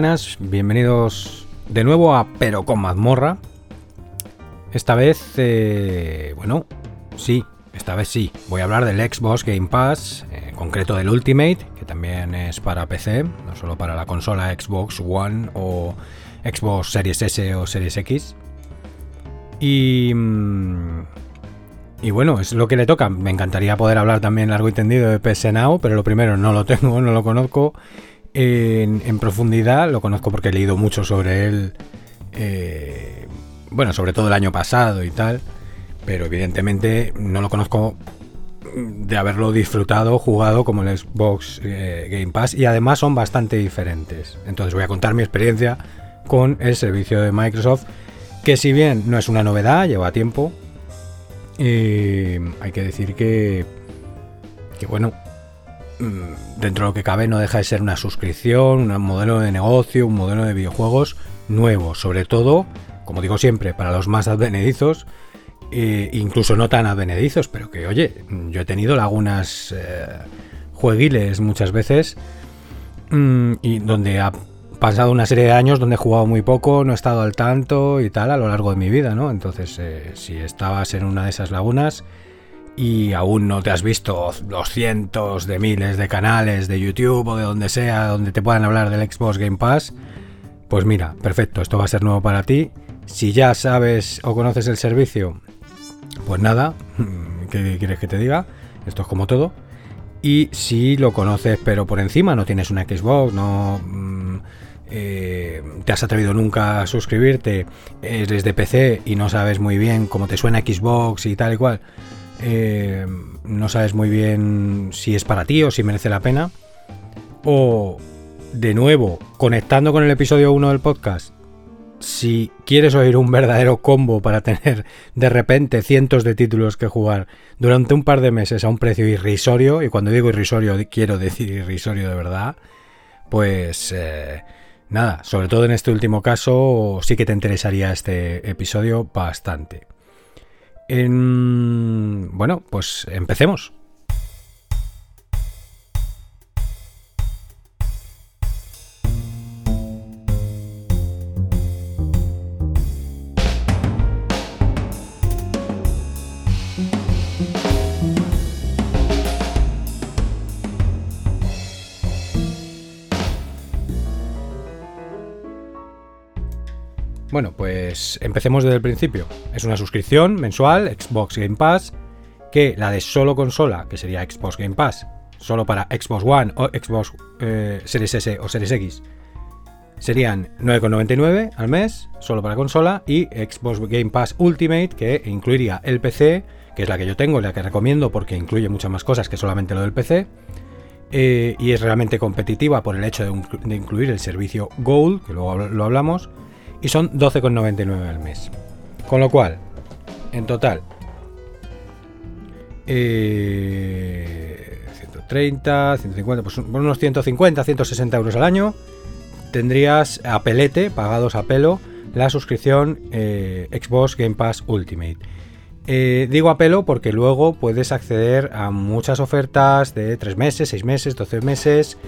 Buenas, bienvenidos de nuevo a Pero con mazmorra. Esta vez, eh, bueno, sí, esta vez sí, voy a hablar del Xbox Game Pass, en concreto del Ultimate, que también es para PC, no solo para la consola Xbox One o Xbox Series S o Series X. Y, mm, y bueno, es lo que le toca. Me encantaría poder hablar también largo y tendido de PS Now, pero lo primero, no lo tengo, no lo conozco en, profundidad. Lo conozco porque he leído mucho sobre él, eh, bueno, sobre todo el año pasado y tal, pero evidentemente no lo conozco de haberlo disfrutado, jugado como el Xbox eh, Game Pass y además son bastante diferentes. Entonces voy a contar mi experiencia con el servicio de Microsoft, que si bien no es una novedad, lleva tiempo, hay que decir que, que bueno, dentro de lo que cabe no deja de ser una suscripción, un modelo de negocio, un modelo de videojuegos nuevo, sobre todo, como digo siempre, para los más advenedizos, e incluso no tan advenedizos, pero que oye, yo he tenido lagunas eh, jueguiles muchas veces mm, y donde ha pasado una serie de años donde he jugado muy poco, no he estado al tanto y tal a lo largo de mi vida, ¿no? Entonces, eh, si estabas en una de esas lagunas y aún no te has visto los cientos de miles de canales de YouTube o de donde sea donde te puedan hablar del Xbox Game Pass, pues mira, perfecto, esto va a ser nuevo para ti. Si ya sabes o conoces el servicio, pues nada, ¿qué quieres que te diga? Esto es como todo. Y si lo conoces pero por encima, no tienes una Xbox, no eh, te has atrevido nunca a suscribirte, eres de PC y no sabes muy bien cómo te suena Xbox y tal y cual, eh, no sabes muy bien si es para ti o si merece la pena, o de nuevo, conectando con el episodio 1 del podcast, si quieres oír un verdadero combo para tener de repente cientos de títulos que jugar durante un par de meses a un precio irrisorio, y cuando digo irrisorio quiero decir irrisorio de verdad, pues... Eh, Nada, sobre todo en este último caso sí que te interesaría este episodio bastante. Bueno, pues empecemos. Bueno, pues empecemos desde el principio. Es una suscripción mensual, Xbox Game Pass, que la de solo consola, que sería Xbox Game Pass, solo para Xbox One o Xbox eh, Series S o Series X, serían 9,99 al mes, solo para consola, y Xbox Game Pass Ultimate, que incluiría el PC, que es la que yo tengo, la que recomiendo porque incluye muchas más cosas que solamente lo del PC. Eh, y es realmente competitiva por el hecho de incluir el servicio Gold, que luego lo hablamos, y son 12,99 al mes. Con lo cual, en total, 130, eh, 150, pues unos 150, 160 euros al año, tendrías a pelete, pagados a pelo, la suscripción eh, Xbox Game Pass Ultimate. Eh, digo a pelo porque luego puedes acceder a muchas ofertas de 3 meses, 6 meses, 12 meses,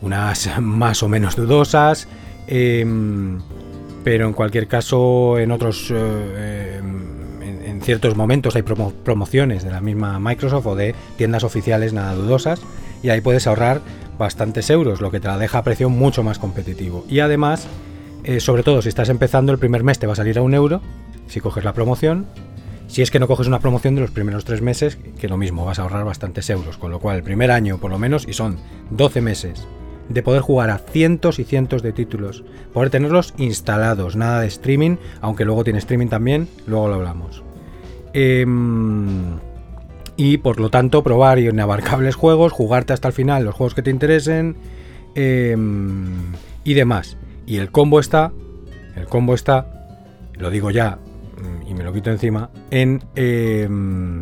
unas más o menos dudosas, Em, pero en cualquier caso, en otros. Eh, em, en, ciertos momentos hay promociones de la misma Microsoft o de tiendas oficiales nada dudosas. Y ahí puedes ahorrar bastantes euros, lo que te la deja a precio mucho más competitivo. Y además, eh, sobre todo si estás empezando, el primer mes te va a salir a un euro si coges la promoción. Si es que no coges una promoción de los primeros tres meses, que lo mismo, vas a ahorrar bastantes euros. Con lo cual, el primer año por lo menos, y son 12 meses de poder jugar a cientos y cientos de títulos, poder tenerlos instalados, nada de streaming, aunque luego tiene streaming también, luego lo hablamos. Em, y por lo tanto probar inabarcables juegos, jugarte hasta el final los juegos que te interesen em, y demás. Y el combo está, el combo está, lo digo ya mm, y me lo quito encima, en, em,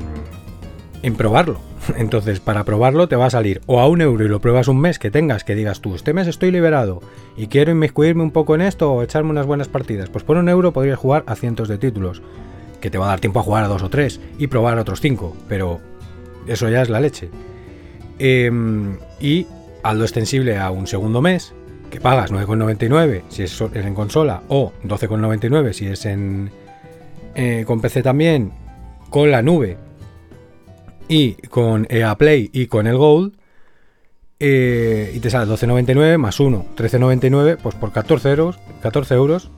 en probarlo entonces, para probarlo te va a salir o a un euro y lo pruebas un mes que tengas, que digas tú, este mes estoy liberado y quiero inmiscuirme un poco en esto o echarme unas buenas partidas. Pues por un euro podrías jugar a cientos de títulos, que te va a dar tiempo a jugar a dos o tres y probar otros cinco, pero eso ya es la leche. Em, y algo extensible a un segundo mes, que pagas 9,99 si es en consola o 12,99 si es en eh, con PC también, con la nube y con EA Play y con el Gold, eh, y te sale 12,99 más 1, 13,99, pues por 14 euros, 14 euros,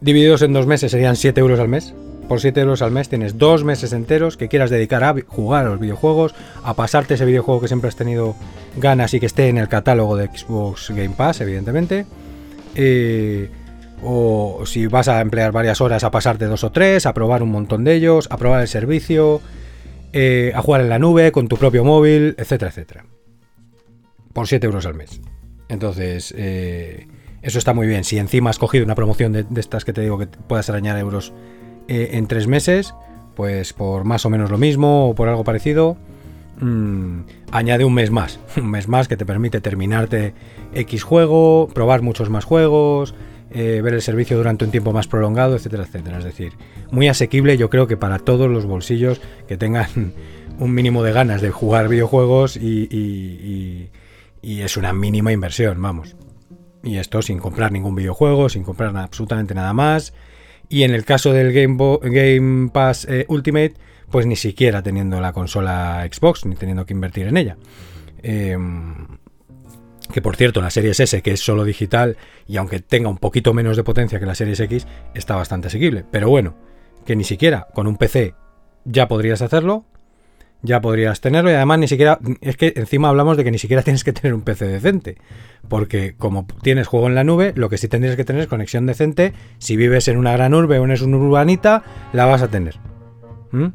divididos en dos meses serían 7 euros al mes. Por 7 euros al mes tienes dos meses enteros que quieras dedicar a jugar a los videojuegos, a pasarte ese videojuego que siempre has tenido ganas y que esté en el catálogo de Xbox Game Pass, evidentemente. Eh, o si vas a emplear varias horas a pasarte dos o tres, a probar un montón de ellos, a probar el servicio, eh, a jugar en la nube con tu propio móvil, etcétera, etcétera. Por 7 euros al mes. Entonces, eh, eso está muy bien. Si encima has cogido una promoción de, estas que te digo que puedas arañar euros eh, en tres meses, pues por más o menos lo mismo o por algo parecido, mm, añade un mes más. Un mes más que te permite terminarte X juego, probar muchos más juegos, ver el servicio durante un tiempo más prolongado, etcétera, etcétera. Es decir, muy asequible yo creo que para todos los bolsillos que tengan un mínimo de ganas de jugar videojuegos y, es una mínima inversión, vamos. Y esto sin comprar ningún videojuego, sin comprar absolutamente nada más. Y en el caso del Game, Game Pass eh, Ultimate, pues ni siquiera teniendo la consola Xbox, ni teniendo que invertir en ella. Em, que por cierto, la Series S, que es solo digital, y aunque tenga un poquito menos de potencia que la Series X, está bastante asequible. Pero bueno, que ni siquiera con un PC ya podrías hacerlo, ya podrías tenerlo y además ni siquiera, es que encima hablamos de que ni siquiera tienes que tener un PC decente, porque como tienes juego en la nube, lo que sí tendrías que tener es conexión decente, si vives en una gran urbe o en una urbanita, la vas a tener. ¿Mm?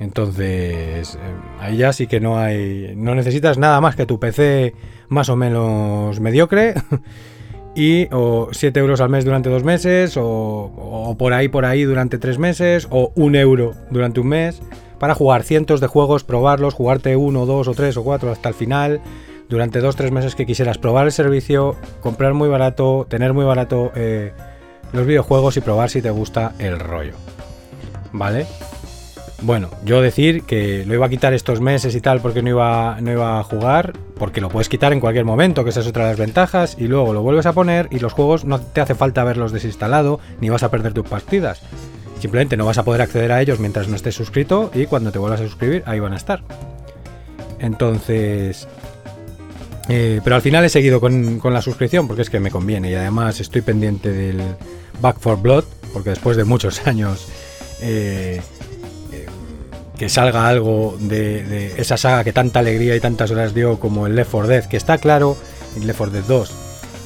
Entonces, eh, ahí ya sí que no hay, no necesitas nada más que tu PC más o menos mediocre. y o 7 euros al mes durante dos meses, o, por ahí, por ahí durante tres meses, o un euro durante un mes, para jugar cientos de juegos, probarlos, jugarte uno, dos o tres o cuatro hasta el final, durante dos, tres meses que quisieras probar el servicio, comprar muy barato, tener muy barato eh, los videojuegos y probar si te gusta el rollo. ¿Vale? Bueno, yo decir que lo iba a quitar estos meses y tal porque no iba, no iba a jugar, porque lo puedes quitar en cualquier momento, que esa es otra de las ventajas, y luego lo vuelves a poner y los juegos no te hace falta haberlos desinstalado, ni vas a perder tus partidas. Simplemente no vas a poder acceder a ellos mientras no estés suscrito y cuando te vuelvas a suscribir ahí van a estar. Entonces... Eh, pero al final he seguido con, la suscripción porque es que me conviene y además estoy pendiente del Back for Blood porque después de muchos años... Eh, que salga algo de, esa saga que tanta alegría y tantas horas dio como el Left 4 Dead, que está claro, el Left 4 Dead 2,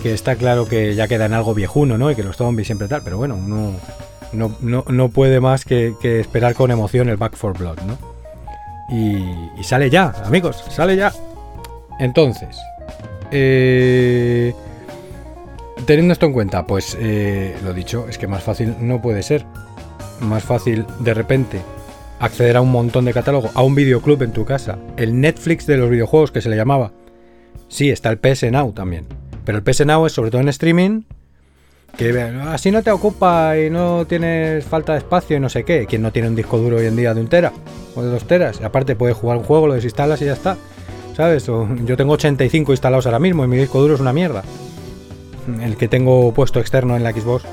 que está claro que ya queda en algo viejuno, ¿no? Y que los zombies siempre tal, pero bueno, uno no, no, puede más que, esperar con emoción el Back 4 Blood, ¿no? Y, sale ya, amigos, sale ya. Entonces, eh, teniendo esto en cuenta, pues eh, lo dicho, es que más fácil no puede ser. Más fácil de repente acceder a un montón de catálogo, a un videoclub en tu casa, el Netflix de los videojuegos que se le llamaba. Sí, está el PS Now también. Pero el PS Now es sobre todo en streaming, que así no te ocupa y no tienes falta de espacio y no sé qué. ¿Quién no tiene un disco duro hoy en día de un tera o de dos teras? Aparte puedes jugar un juego, lo desinstalas y ya está. ¿Sabes? yo tengo 85 instalados ahora mismo y mi disco duro es una mierda. El que tengo puesto externo en la Xbox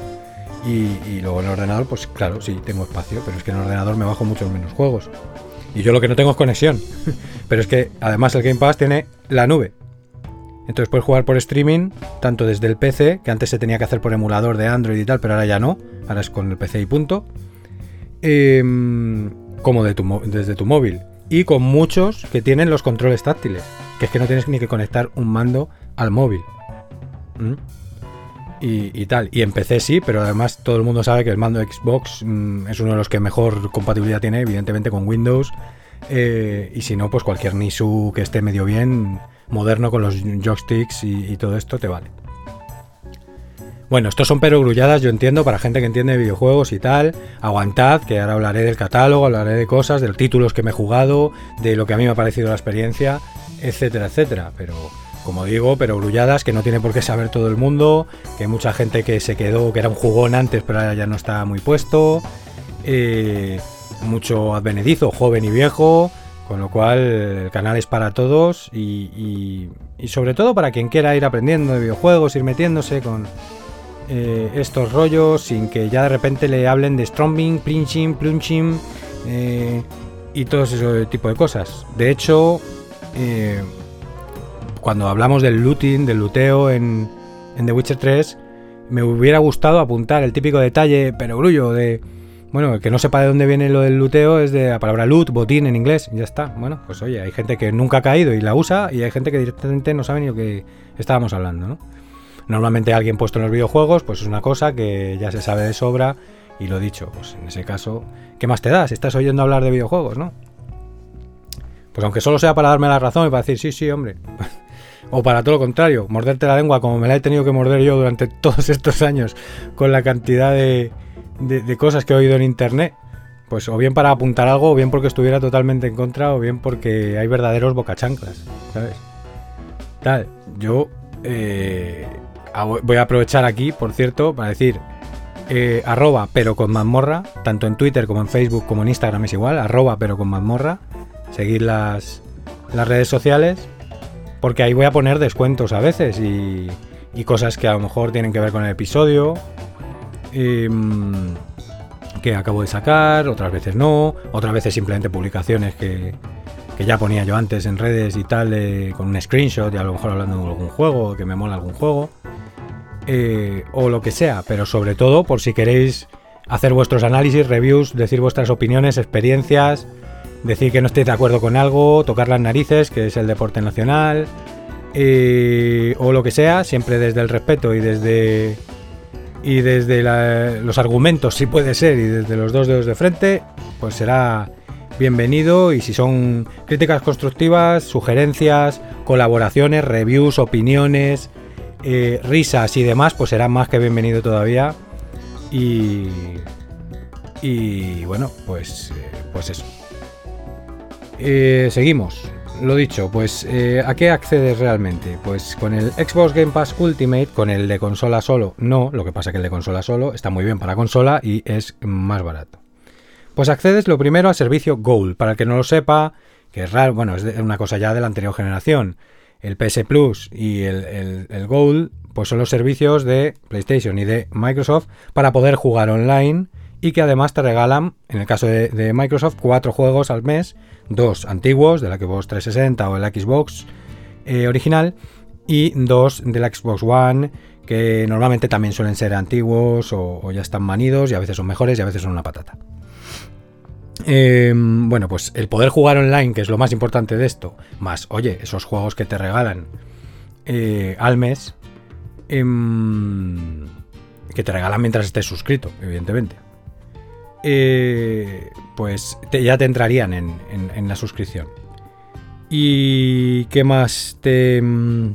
y, luego en el ordenador, pues claro, sí, tengo espacio, pero es que en el ordenador me bajo muchos menos juegos. Y yo lo que no tengo es conexión. pero es que además el Game Pass tiene la nube. Entonces puedes jugar por streaming, tanto desde el PC, que antes se tenía que hacer por emulador de Android y tal, pero ahora ya no. Ahora es con el PC y punto. Em, como de tu, desde tu móvil. Y con muchos que tienen los controles táctiles. Que es que no tienes ni que conectar un mando al móvil. ¿Mm? Y, tal. Y empecé sí, pero además todo el mundo sabe que el mando Xbox mm, es uno de los que mejor compatibilidad tiene, evidentemente, con Windows. Eh, y si no, pues cualquier Nisu que esté medio bien, moderno con los joysticks y, todo esto te vale. Bueno, estos son perogrulladas, yo entiendo, para gente que entiende videojuegos y tal. Aguantad, que ahora hablaré del catálogo, hablaré de cosas, de los títulos que me he jugado, de lo que a mí me ha parecido la experiencia, etcétera, etcétera. Pero como digo, pero grulladas que no tiene por qué saber todo el mundo, que mucha gente que se quedó, que era un jugón antes, pero ahora ya no está muy puesto, eh, mucho advenedizo, joven y viejo, con lo cual el canal es para todos y, y sobre todo para quien quiera ir aprendiendo de videojuegos, ir metiéndose con eh, estos rollos sin que ya de repente le hablen de strombing, plinching, plunching eh, y todo ese tipo de cosas. De hecho, cuando hablamos del looting, del luteo en, The Witcher 3, me hubiera gustado apuntar el típico detalle, pero grullo, de bueno, el que no sepa de dónde viene lo del luteo es de la palabra loot, botín en inglés, y ya está. Bueno, pues oye, hay gente que nunca ha caído y la usa, y hay gente que directamente no sabe ni lo que estábamos hablando, ¿no? Normalmente alguien puesto en los videojuegos, pues es una cosa que ya se sabe de sobra, y lo dicho, pues en ese caso, ¿qué más te das? Estás oyendo hablar de videojuegos, ¿no? Pues aunque solo sea para darme la razón y para decir, sí, sí, hombre. O para todo lo contrario, morderte la lengua como me la he tenido que morder yo durante todos estos años con la cantidad de de, cosas que he oído en internet. Pues o bien para apuntar algo, o bien porque estuviera totalmente en contra, o bien porque hay verdaderos bocachanclas, ¿sabes? Tal, yo eh, voy a aprovechar aquí, por cierto, para decir eh, arroba pero con mazmorra, tanto en Twitter como en Facebook como en Instagram es igual, arroba pero con mazmorra, seguir las, las redes sociales, porque ahí voy a poner descuentos a veces y, y cosas que a lo mejor tienen que ver con el episodio Em, que acabo de sacar, otras veces no, otras veces simplemente publicaciones que, ya ponía yo antes en redes y tal, con un screenshot y a lo mejor hablando de algún juego, que me mola algún juego, eh, o lo que sea, pero sobre todo por si queréis hacer vuestros análisis, reviews, decir vuestras opiniones, experiencias, decir que no estéis de acuerdo con algo, tocar las narices, que es el deporte nacional, o lo que sea, siempre desde el respeto y desde y desde los argumentos, si puede ser, y desde los dos dedos de frente, pues será bienvenido. Y si son críticas constructivas, sugerencias, colaboraciones, reviews, opiniones, eh, risas y demás, pues será más que bienvenido todavía. Y, y bueno, pues, eh, pues eso. Eh, seguimos lo dicho, pues eh, ¿a qué accedes realmente? Pues con el Xbox Game Pass Ultimate, con el de consola solo, no, lo que pasa que el de consola solo está muy bien para consola y es más barato. Pues accedes lo primero al servicio Gold, para el que no lo sepa, que es raro, bueno, es una cosa ya de la anterior generación. El PS Plus y el, el, Gold, pues son los servicios de PlayStation y de Microsoft para poder jugar online y que además te regalan, en el caso de, Microsoft, cuatro juegos al mes, dos antiguos de la Xbox 360 o el Xbox eh, original y dos de la Xbox One que normalmente también suelen ser antiguos o, ya están manidos y a veces son mejores y a veces son una patata. Em, bueno, pues el poder jugar online, que es lo más importante de esto, más, oye, esos juegos que te regalan eh, al mes, em, que te regalan mientras estés suscrito, evidentemente. Eh, pues ya te entrarían en, la suscripción. ¿Y qué más te, mm,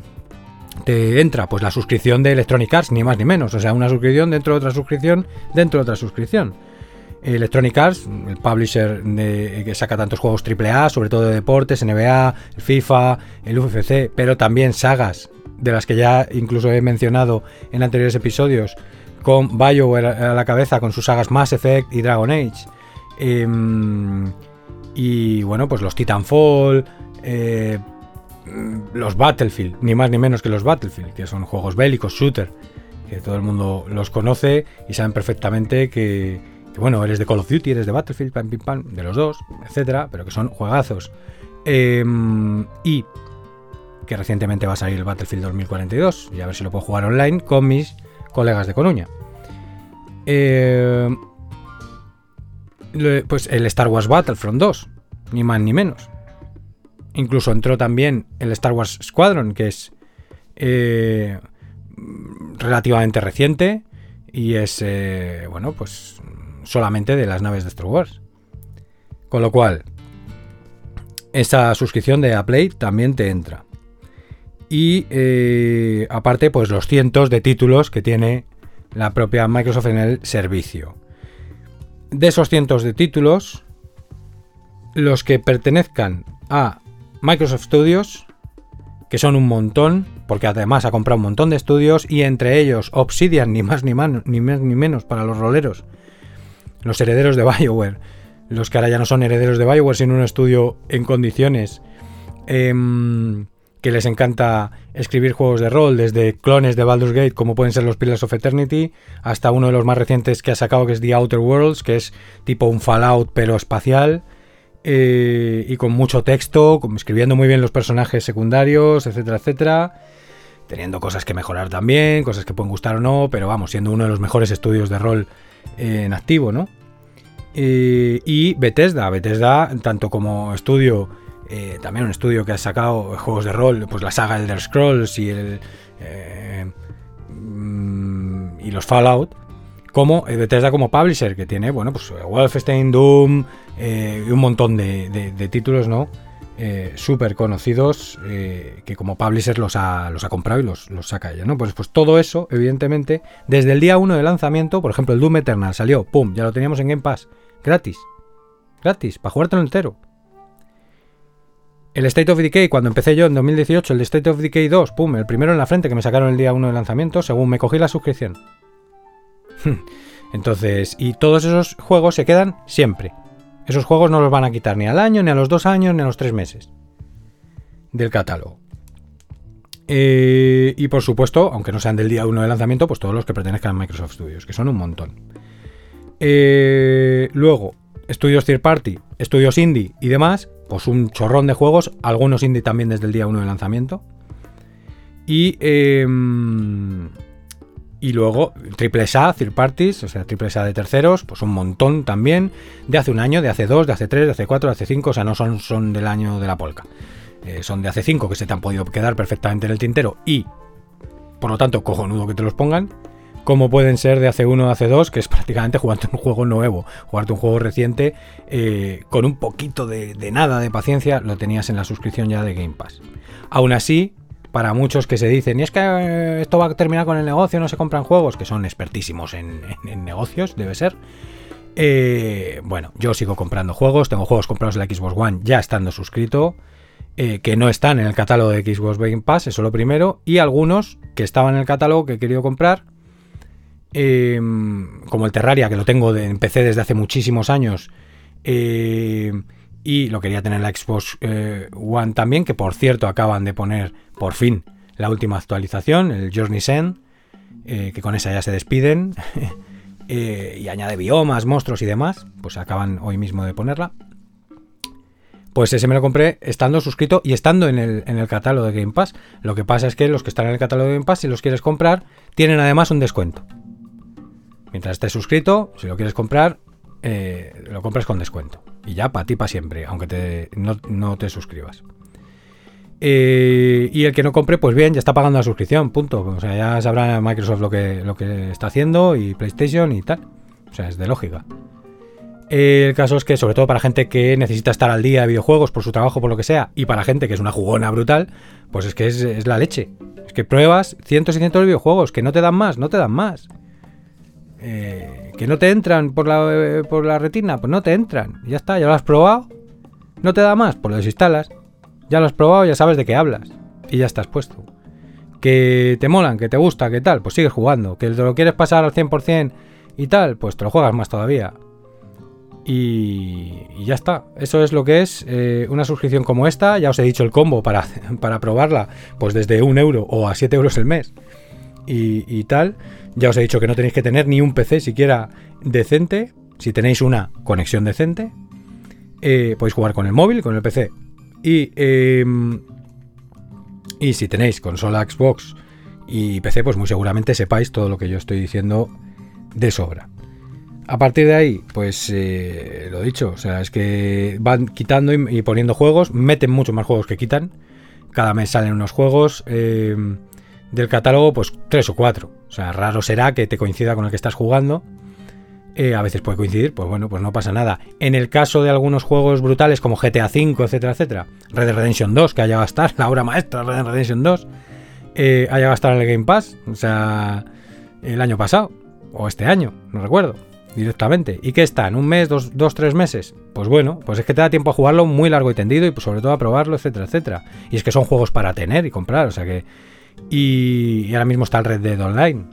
te entra? Pues la suscripción de Electronic Arts, ni más ni menos. O sea, una suscripción dentro de otra suscripción, dentro de otra suscripción. Electronic Arts, el publisher que saca tantos juegos AAA, sobre todo de deportes, NBA, FIFA, el UFC, pero también sagas, de las que ya incluso he mencionado en anteriores episodios, con BioWare a la cabeza con sus sagas Mass Effect y Dragon Age. Em, y bueno, pues los Titanfall, eh, los Battlefield, ni más ni menos que los Battlefield, que son juegos bélicos, shooter, que todo el mundo los conoce y saben perfectamente que, bueno, eres de Call of Duty, eres de Battlefield, pam, pam, de los dos, etcétera, pero que son juegazos. Em, y que recientemente va a salir el Battlefield 2042 y a ver si lo puedo jugar online con mis colegas de Coruña. Eh, pues el Star Wars Battlefront 2, ni más ni menos. Incluso entró también el Star Wars Squadron, que es eh, relativamente reciente y es, eh, bueno, pues solamente de las naves de Star Wars. Con lo cual, esa suscripción de Play también te entra. Y eh, aparte, pues los cientos de títulos que tiene la propia Microsoft en el servicio. De esos cientos de títulos, los que pertenezcan a Microsoft Studios, que son un montón, porque además ha comprado un montón de estudios, y entre ellos Obsidian, ni más ni, ni, más, ni menos para los roleros, los herederos de BioWare, los que ahora ya no son herederos de BioWare, sino un estudio en condiciones. Em, que les encanta escribir juegos de rol, desde clones de Baldur's Gate, como pueden ser los Pillars of Eternity, hasta uno de los más recientes que ha sacado, que es The Outer Worlds, que es tipo un Fallout pero espacial, eh, y con mucho texto, escribiendo muy bien los personajes secundarios, etcétera, etcétera teniendo cosas que mejorar también, cosas que pueden gustar o no, pero vamos, siendo uno de los mejores estudios de rol en activo, ¿no? Eh, y Bethesda, Bethesda, tanto como estudio, eh, también un estudio que ha sacado juegos de rol, pues la saga Elder Scrolls y el eh, mm, y los Fallout, como Bethesda como publisher, que tiene, bueno, pues Wolfenstein, Doom y un montón de títulos, ¿no? eh, súper conocidos eh, que como publisher los ha, los ha comprado y los, saca ella, ¿no? Pues, pues todo eso, evidentemente, desde el día 1 de lanzamiento, por ejemplo, el Doom Eternal salió, pum, ya lo teníamos en Game Pass, gratis, gratis, para jugártelo entero. El State of Decay, cuando empecé yo en 2018, el State of Decay 2, pum, el primero en la frente que me sacaron el día 1 de lanzamiento, según me cogí la suscripción. Entonces, y todos esos juegos se quedan siempre. Esos juegos no los van a quitar ni al año, ni a los dos años, ni a los tres meses del catálogo. Eh, y por supuesto, aunque no sean del día 1 de lanzamiento, pues todos los que pertenezcan a Microsoft Studios, que son un montón. Eh, luego, estudios third party, estudios indie y demás, pues un chorrón de juegos, algunos indie también desde el día 1 de lanzamiento. Y em, y luego triple A, third parties, o sea, triple A de terceros, pues un montón también, de hace un año, de hace dos, de hace tres, de hace cuatro, de hace cinco, o sea, no son, son del año de la polca. Eh, son de hace cinco que se te han podido quedar perfectamente en el tintero y, por lo tanto, cojonudo que te los pongan. Como pueden ser de hace uno, hace dos, que es prácticamente jugarte un juego nuevo, jugarte un juego reciente, eh, con un poquito de, nada de paciencia, lo tenías en la suscripción ya de Game Pass. Aún así, para muchos que se dicen, y es que eh, esto va a terminar con el negocio, no se compran juegos, que son expertísimos en, negocios, debe ser. Eh, bueno, yo sigo comprando juegos, tengo juegos comprados en la Xbox One ya estando suscrito, que no están en el catálogo de Xbox Game Pass, eso lo primero, y algunos que estaban en el catálogo que he querido comprar, como el Terraria, que lo tengo de, en PC desde hace muchísimos años, y lo quería tener en la Xbox eh, One también, que por cierto acaban de poner por fin la última actualización, el Journey's End, eh, que con esa ya se despiden eh, y añade biomas, monstruos y demás, pues acaban hoy mismo de ponerla. Pues ese me lo compré estando suscrito y estando en el, en el, catálogo de Game Pass. Lo que pasa es que los que están en el catálogo de Game Pass, si los quieres comprar, tienen además un descuento. Mientras estés suscrito, si lo quieres comprar, lo compras con descuento. Y ya, para ti, para siempre, aunque te, no, te suscribas. Eh, y el que no compre, pues bien, ya está pagando la suscripción, punto. O sea, ya sabrá Microsoft lo que, lo que está haciendo y PlayStation y tal. O sea, es de lógica. El caso es que, sobre todo para gente que necesita estar al día de videojuegos por su trabajo, por lo que sea, y para gente que es una jugona brutal, pues es que es la leche. Es que pruebas cientos y cientos de videojuegos que no te dan más, no te dan más. Eh, que no te entran por la, eh, por la retina, pues no te entran. Ya está, ya lo has probado. No te da más, pues lo desinstalas. Ya lo has probado, ya sabes de qué hablas. Y ya estás puesto. Que te molan, que te gusta, que tal, pues sigues jugando. Que te lo quieres pasar al 100% y tal, pues te lo juegas más todavía. Y, ya está. Eso es lo que es eh, una suscripción como esta. Ya os he dicho el combo para, para probarla, pues desde un euro o a 7 euros el mes. y tal. Ya os he dicho que no tenéis que tener ni un PC siquiera decente. Si tenéis una conexión decente, eh, podéis jugar con el móvil, con el PC. Y, em, y si tenéis consola Xbox y PC, pues muy seguramente sepáis todo lo que yo estoy diciendo de sobra. A partir de ahí, pues eh, lo dicho, o sea, es que van quitando y, poniendo juegos, meten mucho más juegos que quitan. Cada mes salen unos juegos. Em, del catálogo, pues tres o cuatro. O sea, raro será que te coincida con el que estás jugando. Eh, a veces puede coincidir, pues bueno, pues no pasa nada. En el caso de algunos juegos brutales como GTA V, etcétera, etcétera, Red Dead Redemption 2, que ha llegado a la obra maestra Red Dead Redemption 2, eh, ha llegado a en el Game Pass, o sea, el año pasado, o este año, no recuerdo, directamente. ¿Y qué está? ¿En un mes, dos, dos, tres meses? Pues bueno, pues es que te da tiempo a jugarlo muy largo y tendido y pues sobre todo a probarlo, etcétera, etcétera. Y es que son juegos para tener y comprar, o sea que y, ahora mismo está el Red Dead Online.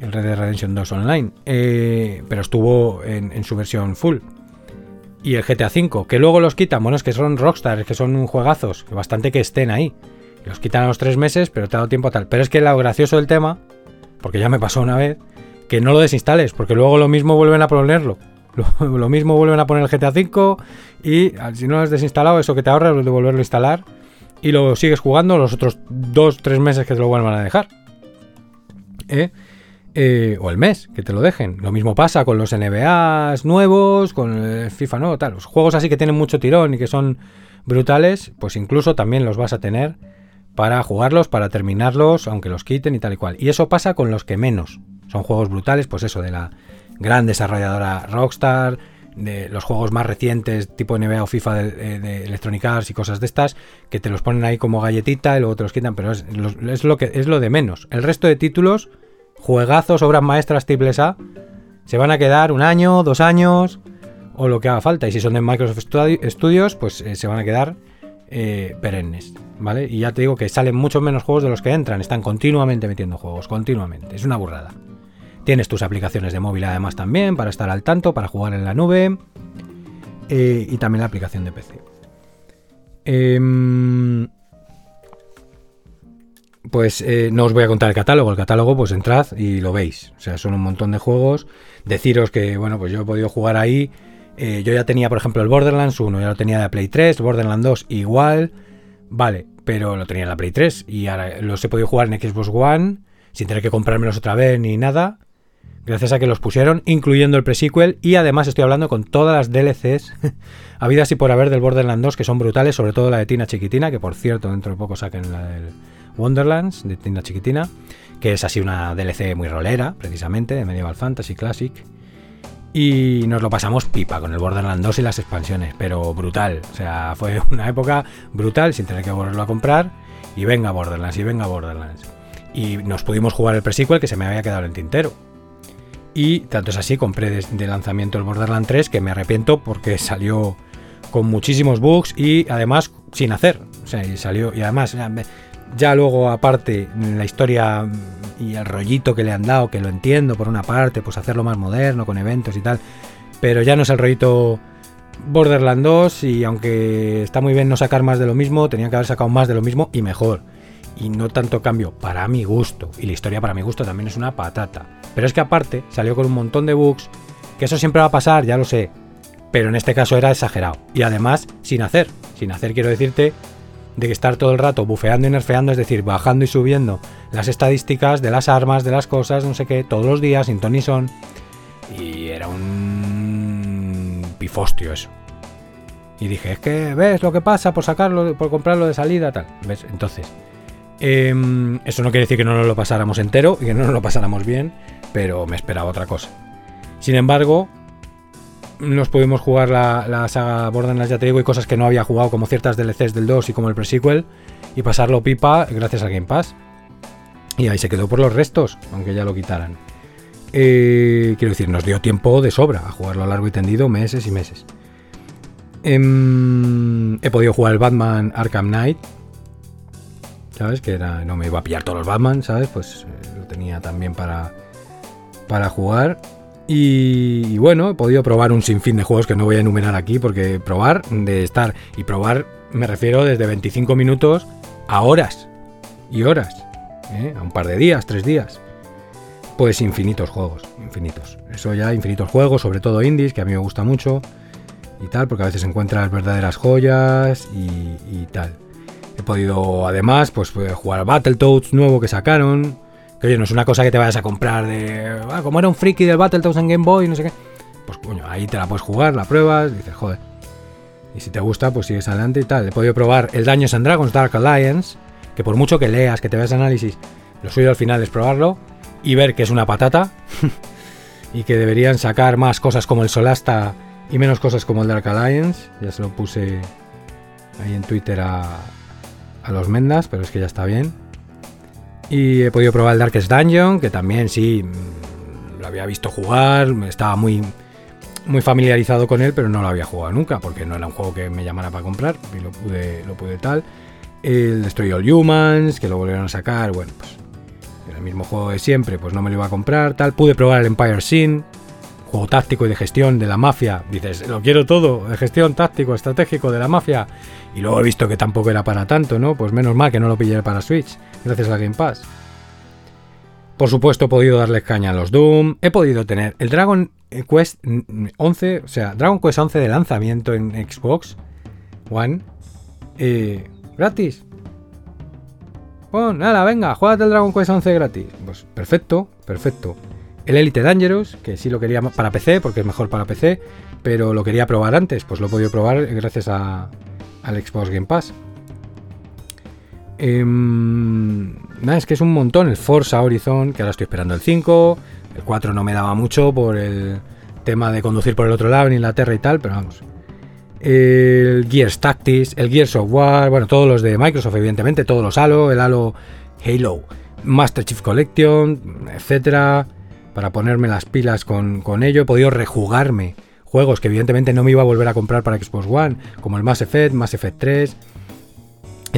El Red Dead Redemption 2 Online. Eh, pero estuvo en, su versión full. Y el GTA V, que luego los quitan. Bueno, es que son Rockstar, es que son juegazos. Bastante que estén ahí. Los quitan a los tres meses, pero te ha dado tiempo a tal. Pero es que lo gracioso del tema, porque ya me pasó una vez, que no lo desinstales, porque luego lo mismo vuelven a ponerlo. Lo, mismo vuelven a poner el GTA V y si no lo has desinstalado, eso que te ahorras es de volverlo a instalar y lo sigues jugando los otros dos, tres meses que te lo vuelvan a dejar. ¿Eh? Eh, o el mes, que te lo dejen. Lo mismo pasa con los NBAs nuevos, con el FIFA nuevo, tal. Los juegos así que tienen mucho tirón y que son brutales, pues incluso también los vas a tener para jugarlos, para terminarlos, aunque los quiten y tal y cual. Y eso pasa con los que menos. Son juegos brutales, pues eso, de la gran desarrolladora Rockstar, de los juegos más recientes, tipo NBA o FIFA de, de, Electronic Arts y cosas de estas, que te los ponen ahí como galletita y luego te los quitan, pero es, es, lo, que, es lo de menos. El resto de títulos, juegazos, obras maestras triples A, se van a quedar un año, dos años o lo que haga falta. Y si son de Microsoft Studios, pues eh, se van a quedar eh, perennes, ¿vale? Y ya te digo que salen muchos menos juegos de los que entran, están continuamente metiendo juegos, continuamente. Es una burrada. Tienes tus aplicaciones de móvil además también para estar al tanto, para jugar en la nube eh, y también la aplicación de PC. Em, pues eh, no os voy a contar el catálogo, el catálogo pues entrad y lo veis. O sea, son un montón de juegos. Deciros que, bueno, pues yo he podido jugar ahí. Eh, yo ya tenía, por ejemplo, el Borderlands 1, ya lo tenía de Play 3, Borderlands 2 igual. Vale, pero lo tenía en la Play 3 y ahora los he podido jugar en Xbox One sin tener que comprármelos otra vez ni nada gracias a que los pusieron, incluyendo el pre-sequel, y además estoy hablando con todas las DLCs habidas y por haber del Borderlands 2, que son brutales, sobre todo la de Tina Chiquitina, que por cierto dentro de poco saquen la del Wonderlands, de Tina Chiquitina, que es así una DLC muy rolera, precisamente, de Medieval Fantasy Classic. Y nos lo pasamos pipa con el Borderlands 2 y las expansiones, pero brutal. O sea, fue una época brutal sin tener que volverlo a comprar. Y venga Borderlands, y venga Borderlands. Y nos pudimos jugar el pre-sequel que se me había quedado en tintero y tanto es así, compré de, lanzamiento el Borderlands 3, que me arrepiento porque salió con muchísimos bugs y además sin hacer. O sea, y salió. Y además, ya luego, aparte, la historia y el rollito que le han dado, que lo entiendo por una parte, pues hacerlo más moderno, con eventos y tal. Pero ya no es el rollito Borderlands 2 y aunque está muy bien no sacar más de lo mismo, tenían que haber sacado más de lo mismo y mejor y no tanto cambio para mi gusto. Y la historia para mi gusto también es una patata. Pero es que aparte salió con un montón de bugs, que eso siempre va a pasar, ya lo sé. Pero en este caso era exagerado. Y además sin hacer. Sin hacer quiero decirte de que estar todo el rato bufeando y nerfeando, es decir, bajando y subiendo las estadísticas de las armas, de las cosas, no sé qué, todos los días, sin ton ni son. Y era un pifostio eso. Y dije, es que ves lo que pasa por sacarlo, por comprarlo de salida, tal. ¿Ves? Entonces, Em, eso no quiere decir que no lo pasáramos entero y que no lo pasáramos bien, pero me esperaba otra cosa. Sin embargo, nos pudimos jugar la, saga Borderlands, ya te digo, y cosas que no había jugado, como ciertas DLCs del 2 y como el pre-sequel, y pasarlo pipa gracias al Game Pass. Y ahí se quedó por los restos, aunque ya lo quitaran. Eh, quiero decir, nos dio tiempo de sobra a jugarlo a largo y tendido, meses y meses. Em, he podido jugar el Batman Arkham Knight, ¿sabes? Que era, no me iba a pillar todos los Batman, ¿sabes? Pues eh, lo tenía también para, para jugar. Y, bueno, he podido probar un sinfín de juegos que no voy a enumerar aquí, porque probar de estar, y probar me refiero desde 25 minutos a horas y horas, ¿eh? a un par de días, tres días. Pues infinitos juegos, infinitos. Eso ya, infinitos juegos, sobre todo indies, que a mí me gusta mucho y tal, porque a veces encuentras verdaderas joyas y tal. He podido además pues, pues jugar Battletoads nuevo que sacaron. Que oye, no es una cosa que te vayas a comprar de. Ah, como era un friki del Battletoads en Game Boy, no sé qué. Pues coño, ahí te la puedes jugar, la pruebas, dices, joder. Y si te gusta, pues sigues adelante y tal. He podido probar el Daños and Dragons Dark Alliance, que por mucho que leas, que te veas análisis, lo suyo al final es probarlo y ver que es una patata y que deberían sacar más cosas como el Solasta y menos cosas como el Dark Alliance. Ya se lo puse ahí en Twitter a, a los Mendas, pero es que ya está bien. Y he podido probar el Darkest Dungeon, que también sí, mm, lo había visto jugar, estaba muy, muy familiarizado con él, pero no lo había jugado nunca, porque no era un juego que me llamara para comprar, y lo pude, lo pude tal. El Destroy All Humans, que lo volvieron a sacar, bueno, pues el mismo juego de siempre, pues no me lo iba a comprar, tal. Pude probar el Empire Sin, juego táctico y de gestión de la mafia. Dices, lo quiero todo, de gestión táctico, estratégico de la mafia. Y luego he visto que tampoco era para tanto, ¿no? Pues menos mal que no lo pillé para Switch, gracias a Game Pass. Por supuesto he podido darle caña a los Doom, he podido tener el Dragon Quest 11, o sea, Dragon Quest 11 de lanzamiento en Xbox One, eh, gratis. Bueno, nada, venga, juégate el Dragon Quest 11 gratis. Pues perfecto, perfecto. El Elite Dangerous, que sí lo quería para PC, porque es mejor para PC, pero lo quería probar antes, pues lo he podido probar gracias al Xbox Game Pass. Em, nada, es que es un montón. El Forza Horizon, que ahora estoy esperando el 5. El 4 no me daba mucho por el tema de conducir por el otro lado en Inglaterra y tal, pero vamos. El Gears Tactics, el Gears of War, bueno, todos los de Microsoft, evidentemente, todos los Halo, el Halo Halo, Master Chief Collection, etcétera, para ponerme las pilas con, con ello. He podido rejugarme juegos que evidentemente no me iba a volver a comprar para Xbox One, como el Mass Effect, Mass Effect 3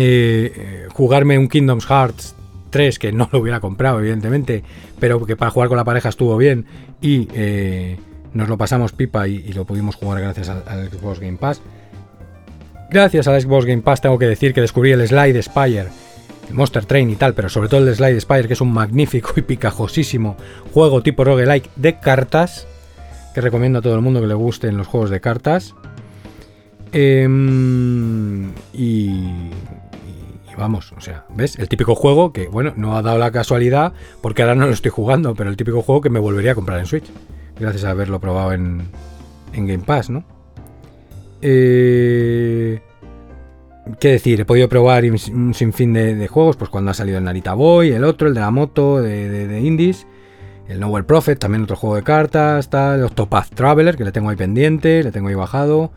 eh, jugarme un Kingdoms Hearts 3, que no lo hubiera comprado, evidentemente, pero que para jugar con la pareja estuvo bien y eh, nos lo pasamos pipa y, lo pudimos jugar gracias al, Xbox Game Pass. Gracias al Xbox Game Pass tengo que decir que descubrí el Slide Spire, Monster Train y tal, pero sobre todo el Slide Spire, que es un magnífico y picajosísimo juego tipo roguelike de cartas, que recomiendo a todo el mundo que le gusten los juegos de cartas. Em, y, vamos, o sea, ¿ves? El típico juego que, bueno, no ha dado la casualidad porque ahora no lo estoy jugando, pero el típico juego que me volvería a comprar en Switch, gracias a haberlo probado en, en Game Pass, ¿no? Eh, ¿Qué decir? He podido probar un sinfín de, juegos, pues cuando ha salido el Narita Boy, el otro, el de la moto, de, de, Indies, el Nowhere Prophet, también otro juego de cartas, tal, el Octopath Traveler, que le tengo ahí pendiente, le tengo ahí bajado.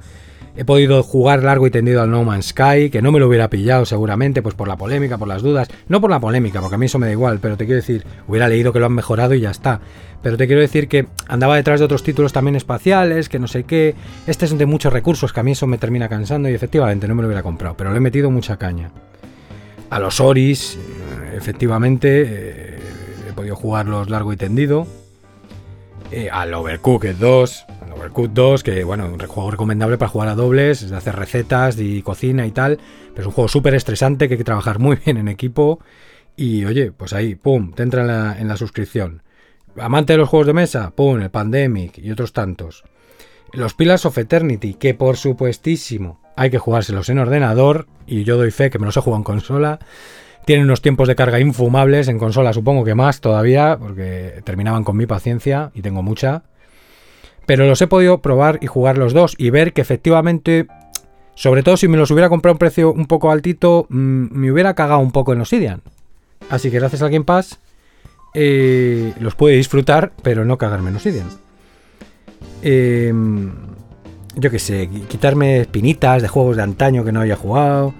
He podido jugar largo y tendido al No Man's Sky, que no me lo hubiera pillado seguramente, pues por la polémica, por las dudas. No por la polémica, porque a mí eso me da igual, pero te quiero decir, hubiera leído que lo han mejorado y ya está. Pero te quiero decir que andaba detrás de otros títulos también espaciales, que no sé qué. Este es de muchos recursos, que a mí eso me termina cansando y efectivamente no me lo hubiera comprado, pero le he metido mucha caña. A los Oris, eh, efectivamente, eh, he podido jugarlos largo y tendido. Eh, al Overcooked 2, Overcooked 2, que bueno, un juego recomendable para jugar a dobles, de hacer recetas y cocina y tal, pero es un juego súper estresante que hay que trabajar muy bien en equipo. Y oye, pues ahí, pum, te entra en la, en la suscripción. Amante de los juegos de mesa, pum, el Pandemic y otros tantos. Los Pillars of Eternity, que por supuestísimo hay que jugárselos en ordenador, y yo doy fe que me los he jugado en consola. Tienen unos tiempos de carga infumables, en consola supongo que más todavía, porque terminaban con mi paciencia, y tengo mucha. Pero los he podido probar y jugar los dos y ver que efectivamente, sobre todo si me los hubiera comprado a un precio un poco altito, mm, me hubiera cagado un poco en Obsidian. Así que gracias al Game Pass eh, los puede disfrutar, pero no cagarme en Obsidian. Em, yo qué sé, quitarme espinitas de juegos de antaño que no haya jugado.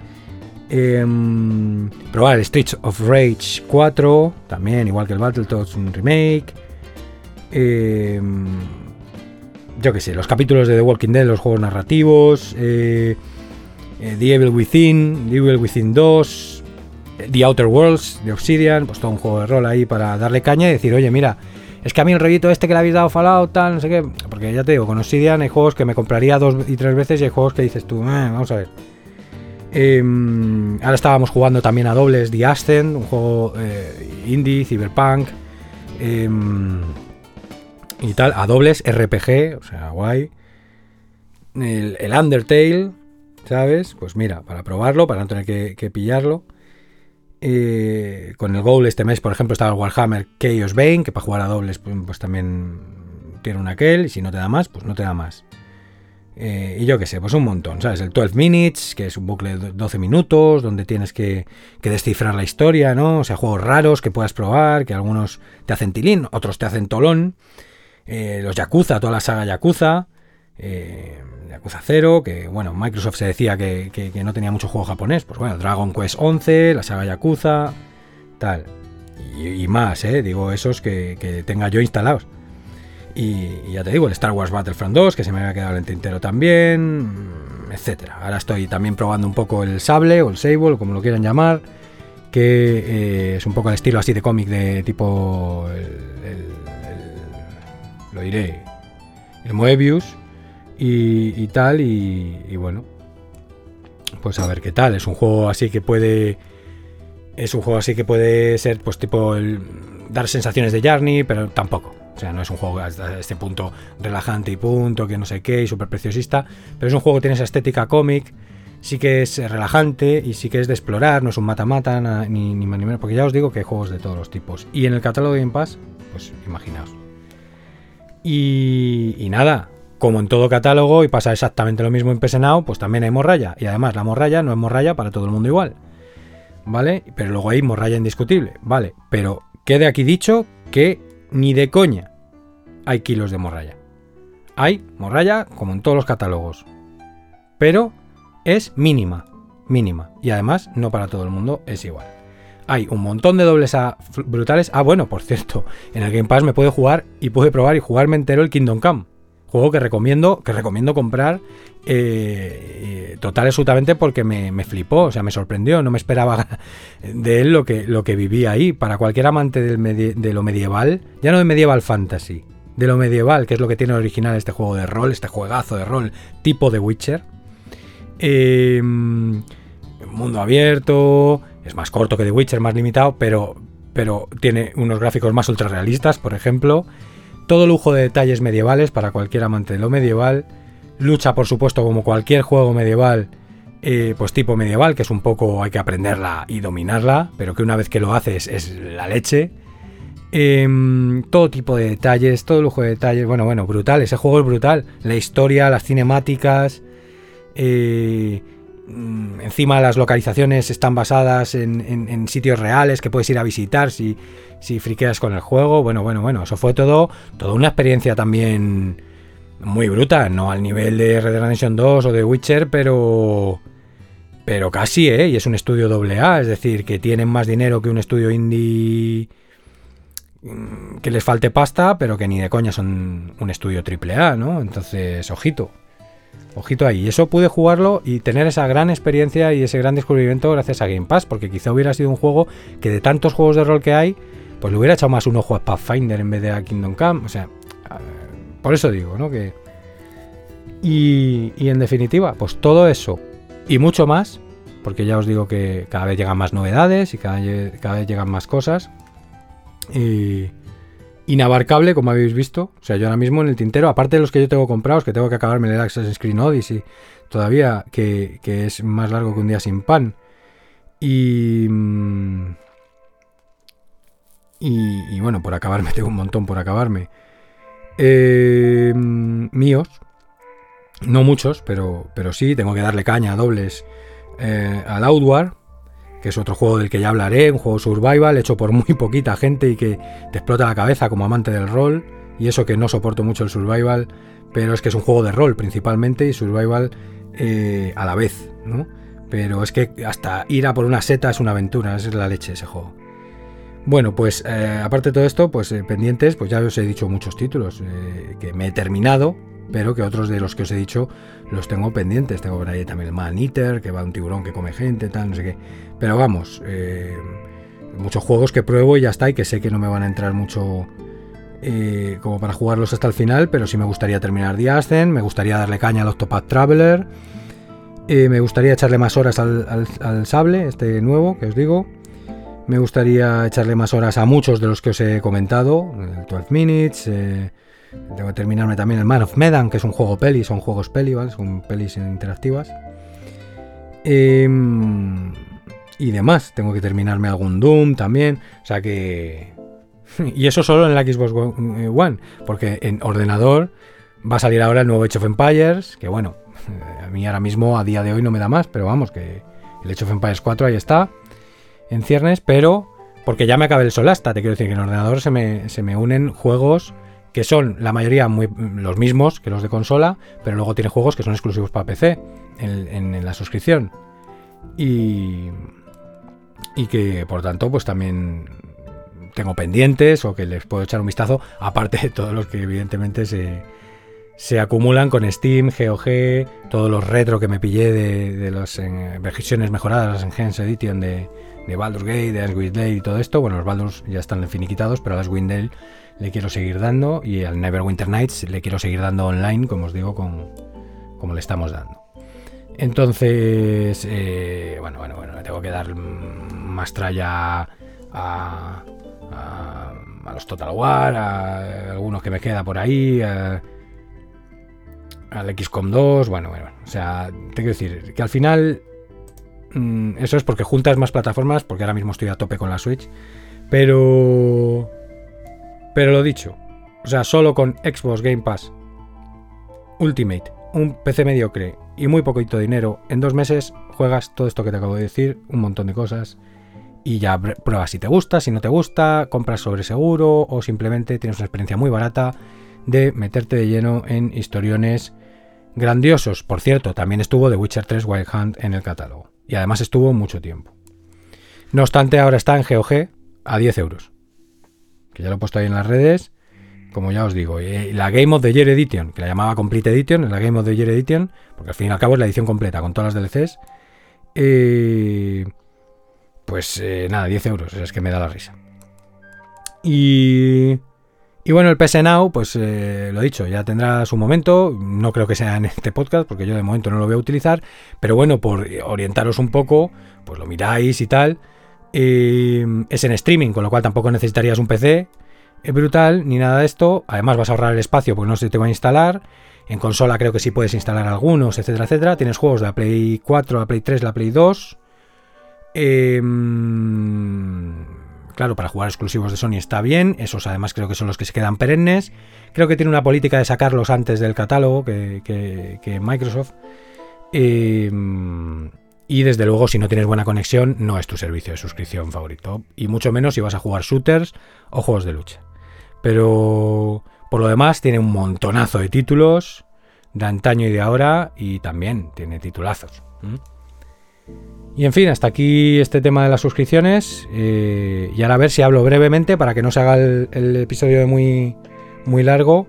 Em, probar el Streets of Rage 4, también, igual que el Battletoads, un remake. Eh, yo qué sé, los capítulos de The Walking Dead, los juegos narrativos, eh, eh, The Evil Within, The Evil Within 2, eh, The Outer Worlds, The Obsidian, pues todo un juego de rol ahí para darle caña y decir, oye, mira, es que a mí el rollito este que le habéis dado Fallout, tal, no sé qué, porque ya te digo, con Obsidian hay juegos que me compraría dos y tres veces y hay juegos que dices tú, vamos a ver. Em, ahora estábamos jugando también a dobles The Ascent, un juego indie, cyberpunk. Y tal, a dobles RPG, o sea, guay. El, Undertale, ¿sabes? Pues mira, para probarlo, para no tener que, pillarlo. Eh, con el Goal este mes, por ejemplo, estaba el Warhammer Chaos Bane, que para jugar a dobles pues, pues también tiene un aquel, y si no te da más, pues no te da más. Eh, y yo qué sé, pues un montón, ¿sabes? El 12 Minutes, que es un bucle de 12 minutos, donde tienes que, que, descifrar la historia, ¿no? O sea, juegos raros que puedas probar, que algunos te hacen tilín, otros te hacen tolón. Eh, los Yakuza, toda la saga Yakuza, eh, Yakuza 0, que bueno, Microsoft se decía que, no tenía mucho juego japonés, pues bueno, Dragon Quest 11, la saga Yakuza, tal, y, más, eh, digo, esos que, tenga yo instalados. Y, ya te digo, el Star Wars Battlefront 2, que se me había quedado en el tintero también, etcétera. Ahora estoy también probando un poco el sable o el sable, o como lo quieran llamar, que es un poco el estilo así de cómic de tipo lo diré, el Moebius y, tal, y, bueno, pues a ver qué tal. Es un juego así que puede... Es un juego así que puede ser pues tipo el, dar sensaciones de Journey, pero tampoco. O sea, no es un juego hasta este punto relajante y punto, que no sé qué, y súper preciosista. Pero es un juego que tiene esa estética cómic, sí que es relajante y sí que es de explorar, no es un mata-mata ni, ni, ni, porque ya os digo que hay juegos de todos los tipos. Y en el catálogo de Game pues imaginaos. Y, nada, como en todo catálogo y pasa exactamente lo mismo en PS pues también hay morralla. Y además la morralla no es morralla para todo el mundo igual. ¿Vale? Pero luego hay morralla indiscutible. Vale, pero quede aquí dicho que ni de coña hay kilos de morralla. Hay morralla como en todos los catálogos. Pero es mínima, mínima. Y además no para todo el mundo es igual. Hay un montón de dobles A brutales. Ah, bueno, por cierto, en el Game Pass me puede jugar y puede probar y jugarme entero el Kingdom Come. Juego que recomiendo, que recomiendo comprar eh, total absolutamente porque me, flipó, o sea, me sorprendió, no me esperaba de él lo que, lo que vivía ahí. Para cualquier amante de lo medieval, ya no de medieval fantasy, de lo medieval, que es lo que tiene original este juego de rol, este juegazo de rol tipo de Witcher. Eh, mundo abierto, es más corto que The Witcher, más limitado, pero, pero tiene unos gráficos más ultra realistas, por ejemplo. Todo lujo de detalles medievales para cualquier amante de lo medieval. Lucha, por supuesto, como cualquier juego medieval, eh, pues tipo medieval, que es un poco hay que aprenderla y dominarla, pero que una vez que lo haces es la leche. Em, todo tipo de detalles, todo lujo de detalles. Bueno, bueno, brutal. Ese juego es brutal. La historia, las cinemáticas. Eh, encima las localizaciones están basadas en, sitios reales que puedes ir a visitar si, si friqueas con el juego. Bueno, bueno, bueno, eso fue todo, toda una experiencia también muy bruta, no al nivel de Red Dead Redemption 2 o de Witcher, pero pero casi, ¿eh? Y es un estudio doble A, es decir, que tienen más dinero que un estudio indie mm, que les falte pasta, pero que ni de coña son un estudio triple A, ¿no? Entonces, ojito. Ojito ahí. Eso pude jugarlo y tener esa gran experiencia y ese gran descubrimiento gracias a Game Pass, porque quizá hubiera sido un juego que de tantos juegos de rol que hay, pues le hubiera echado más un ojo a Pathfinder en vez de a Kingdom Come. O sea, por eso digo, ¿no? Que. Y, y en definitiva, pues todo eso y mucho más, porque ya os digo que cada vez llegan más novedades y cada, cada vez llegan más cosas. Y inabarcable, como habéis visto. O sea, yo ahora mismo en el tintero, aparte de los que yo tengo comprados, que tengo que acabarme el Access Screen Odyssey todavía, que, es más largo que un día sin pan. Y, mm, y, bueno, por acabarme, tengo un montón por acabarme. Eh, míos, no muchos, pero, pero sí, tengo que darle caña a dobles eh, al Outward que es otro juego del que ya hablaré, un juego survival hecho por muy poquita gente y que te explota la cabeza como amante del rol. Y eso que no soporto mucho el survival, pero es que es un juego de rol principalmente y survival eh, a la vez, ¿no? Pero es que hasta ir a por una seta es una aventura, es la leche ese juego. Bueno, pues eh, aparte de todo esto, pues eh, pendientes, pues ya os he dicho muchos títulos que me he terminado, pero que otros de los que os he dicho los tengo pendientes. Tengo por ahí también el Man Eater, que va un tiburón que come gente, tal, no sé qué. Pero vamos, eh, muchos juegos que pruebo y ya está, y que sé que no me van a entrar mucho eh, como para jugarlos hasta el final, pero sí me gustaría terminar The me gustaría darle caña al Octopath Traveler, eh, me gustaría echarle más horas al, al, sable, este nuevo, que os digo. Me gustaría echarle más horas a muchos de los que os he comentado, el 12 Minutes, tengo que terminarme también el Man of Medan, que es un juego peli, son juegos peli. Son pelis interactivas. Em, y demás, tengo que terminarme algún Doom también. O sea que... y eso solo en la Xbox eh, One, porque en ordenador va a salir ahora el nuevo Age of Empires, que bueno, a mí ahora mismo a día de hoy no me da más, pero vamos, que el Age of Empires 4 ahí está, en ciernes, pero porque ya me acabé el Solasta, te quiero decir que en ordenador se me, se me unen juegos que son la mayoría muy, los mismos que los de consola, pero luego tiene juegos que son exclusivos para PC en, la suscripción. Y, y que por tanto pues también tengo pendientes o que les puedo echar un vistazo, aparte de todos los que evidentemente se, se acumulan con Steam, GOG, todos los retro que me pillé de, las versiones mejoradas, en Gens Edition de, de Baldur's Gate, de Aswind Dale y todo esto. Bueno, los Baldur's ya están finiquitados, pero a Aswind Dale le quiero seguir dando y al Neverwinter Nights le quiero seguir dando online, como os digo, con, como le estamos dando. Entonces, eh, bueno, bueno, bueno, le tengo que dar más tralla a, a, los Total War, a, algunos que me queda por ahí, al XCOM 2, bueno, bueno, o sea, tengo que decir que al final mm, eso es porque juntas más plataformas, porque ahora mismo estoy a tope con la Switch, pero pero lo dicho, o sea, solo con Xbox Game Pass Ultimate, un PC mediocre y muy poquito dinero, en dos meses juegas todo esto que te acabo de decir, un montón de cosas y ya pruebas si te gusta, si no te gusta, compras sobre seguro o simplemente tienes una experiencia muy barata de meterte de lleno en historiones grandiosos. Por cierto, también estuvo The Witcher 3 Wild Hunt en el catálogo y además estuvo mucho tiempo. No obstante, ahora está en GOG a 10 euros, que ya lo he puesto ahí en las redes. Como ya os digo, la Game of the Year Edition, que la llamaba Complete Edition, la Game of the Year Edition, porque al fin y al cabo es la edición completa con todas las DLCs. Eh, pues eh, nada, 10 euros, es que me da la risa. Y, y bueno, el PS Now, pues eh, lo dicho, ya tendrá su momento. No creo que sea en este podcast, porque yo de momento no lo voy a utilizar. Pero bueno, por orientaros un poco, pues lo miráis y tal. Es en streaming, con lo cual tampoco necesitarías un PC brutal, ni nada de esto. Además vas a ahorrar el espacio porque no se te va a instalar. En consola creo que sí puedes instalar algunos, etcétera, etcétera. Tienes juegos de la Play 4, la Play 3, la Play 2. Em, claro, para jugar exclusivos de Sony está bien. Esos además creo que son los que se quedan perennes. Creo que tiene una política de sacarlos antes del catálogo que, Microsoft. Em, y desde luego, si no tienes buena conexión, no es tu servicio de suscripción favorito. Y mucho menos si vas a jugar shooters o juegos de lucha. Pero por lo demás, tiene un montonazo de títulos de antaño y de ahora. Y también tiene titulazos. Y en fin, hasta aquí este tema de las suscripciones. Eh, y ahora a ver si hablo brevemente para que no se haga el, episodio muy, muy largo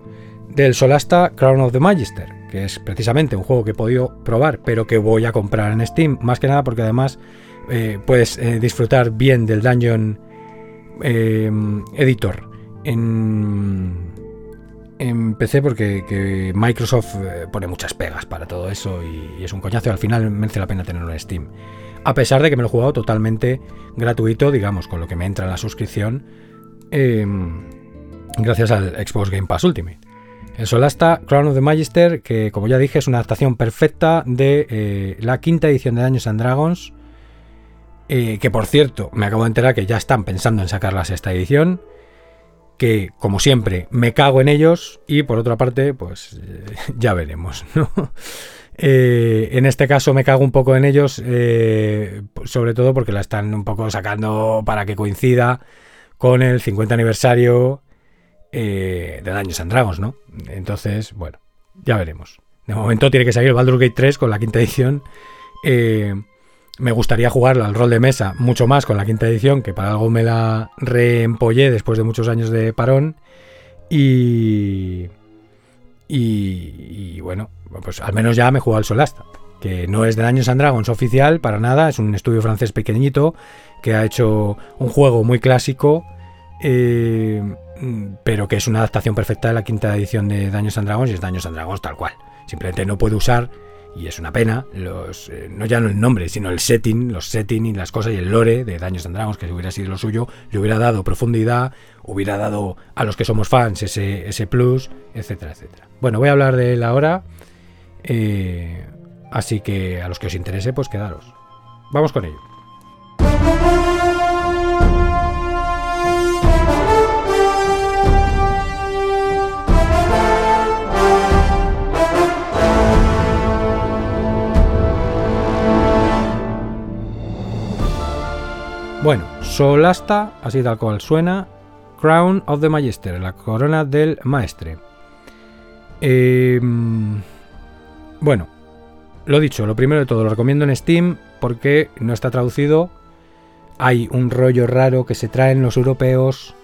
del Solasta Crown of the Magister, que es precisamente un juego que he podido probar, pero que voy a comprar en Steam, más que nada porque además eh, puedes eh, disfrutar bien del Dungeon Editor en, PC porque Microsoft pone muchas pegas para todo eso y, y, es un coñazo. Al final merece la pena tenerlo en Steam a pesar de que me lo he jugado totalmente gratuito, digamos, con lo que me entra en la suscripción, gracias al Xbox Game Pass Ultimate. El Solasta Crown of the Magister, que como ya dije es una adaptación perfecta de eh, la quinta edición de Dungeons and Dragons, eh, que por cierto me acabo de enterar que ya están pensando en sacar la sexta edición, que como siempre me cago en ellos y por otra parte pues eh, ya veremos, ¿no? En este caso me cago un poco en ellos, sobre todo porque la están un poco sacando para que coincida con el 50 aniversario eh, de Daños and Dragons, ¿no? Entonces, bueno, ya veremos. De momento tiene que salir el Baldur's Gate 3 con la quinta edición. me gustaría jugarlo al rol de mesa mucho más con la quinta edición, que para algo me la reempollé después de muchos años de parón. Y, y, bueno, pues al menos ya me jugado al Solasta, que no es de Dungeons and Dragons oficial para nada, es un estudio francés pequeñito que ha hecho un juego muy clásico, eh, pero que es una adaptación perfecta de la quinta edición de Dungeons and Dragons y es Dungeons and Dragons tal cual. Simplemente no puede usar y es una pena, los, eh, no ya no el nombre, sino el setting, los setting y las cosas y el lore de Daños and Dragons, que si hubiera sido lo suyo, le hubiera dado profundidad, hubiera dado a los que somos fans ese, ese plus, etcétera, etcétera. Bueno, voy a hablar de él ahora, eh, así que a los que os interese, pues quedaros. Vamos con ello. Bueno, Solasta, así tal cual suena, Crown of the Magister, la corona del maestre. Em, bueno, lo dicho, lo primero de todo, lo recomiendo en Steam porque no está traducido. Hay un rollo raro que se traen los europeos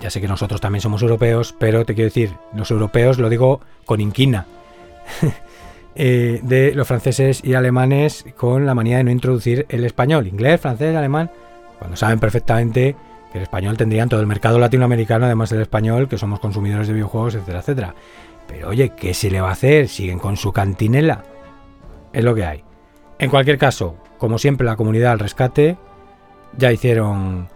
Ya sé que nosotros también somos europeos, pero te quiero decir, los europeos lo digo con inquina. Eh, de los franceses y alemanes con la manía de no introducir el español, inglés, francés, alemán, cuando saben perfectamente que el español tendrían todo el mercado latinoamericano, además del español, que somos consumidores de videojuegos, etcétera, etcétera. Pero oye, ¿qué se le va a hacer? Siguen con su cantinela. Es lo que hay. En cualquier caso, como siempre, la comunidad al rescate ya hicieron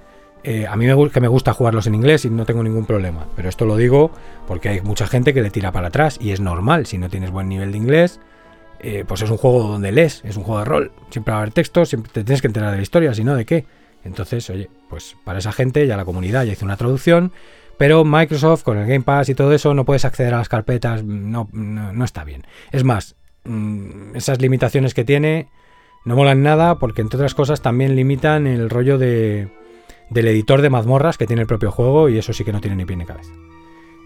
eh, a mí me, que me gusta jugarlos en inglés y no tengo ningún problema, pero esto lo digo porque hay mucha gente que le tira para atrás y es normal, si no tienes buen nivel de inglés, eh, pues es un juego donde lees, es un juego de rol, siempre va a haber texto, siempre te tienes que enterar de la historia, si no, ¿de qué? Entonces, oye, pues para esa gente ya la comunidad ya hizo una traducción, pero Microsoft con el Game Pass y todo eso no puedes acceder a las carpetas, no, no, está bien. Es más, mm, esas limitaciones que tiene no molan nada porque entre otras cosas también limitan el rollo de del editor de mazmorras que tiene el propio juego y eso sí que no tiene ni pie ni cabeza.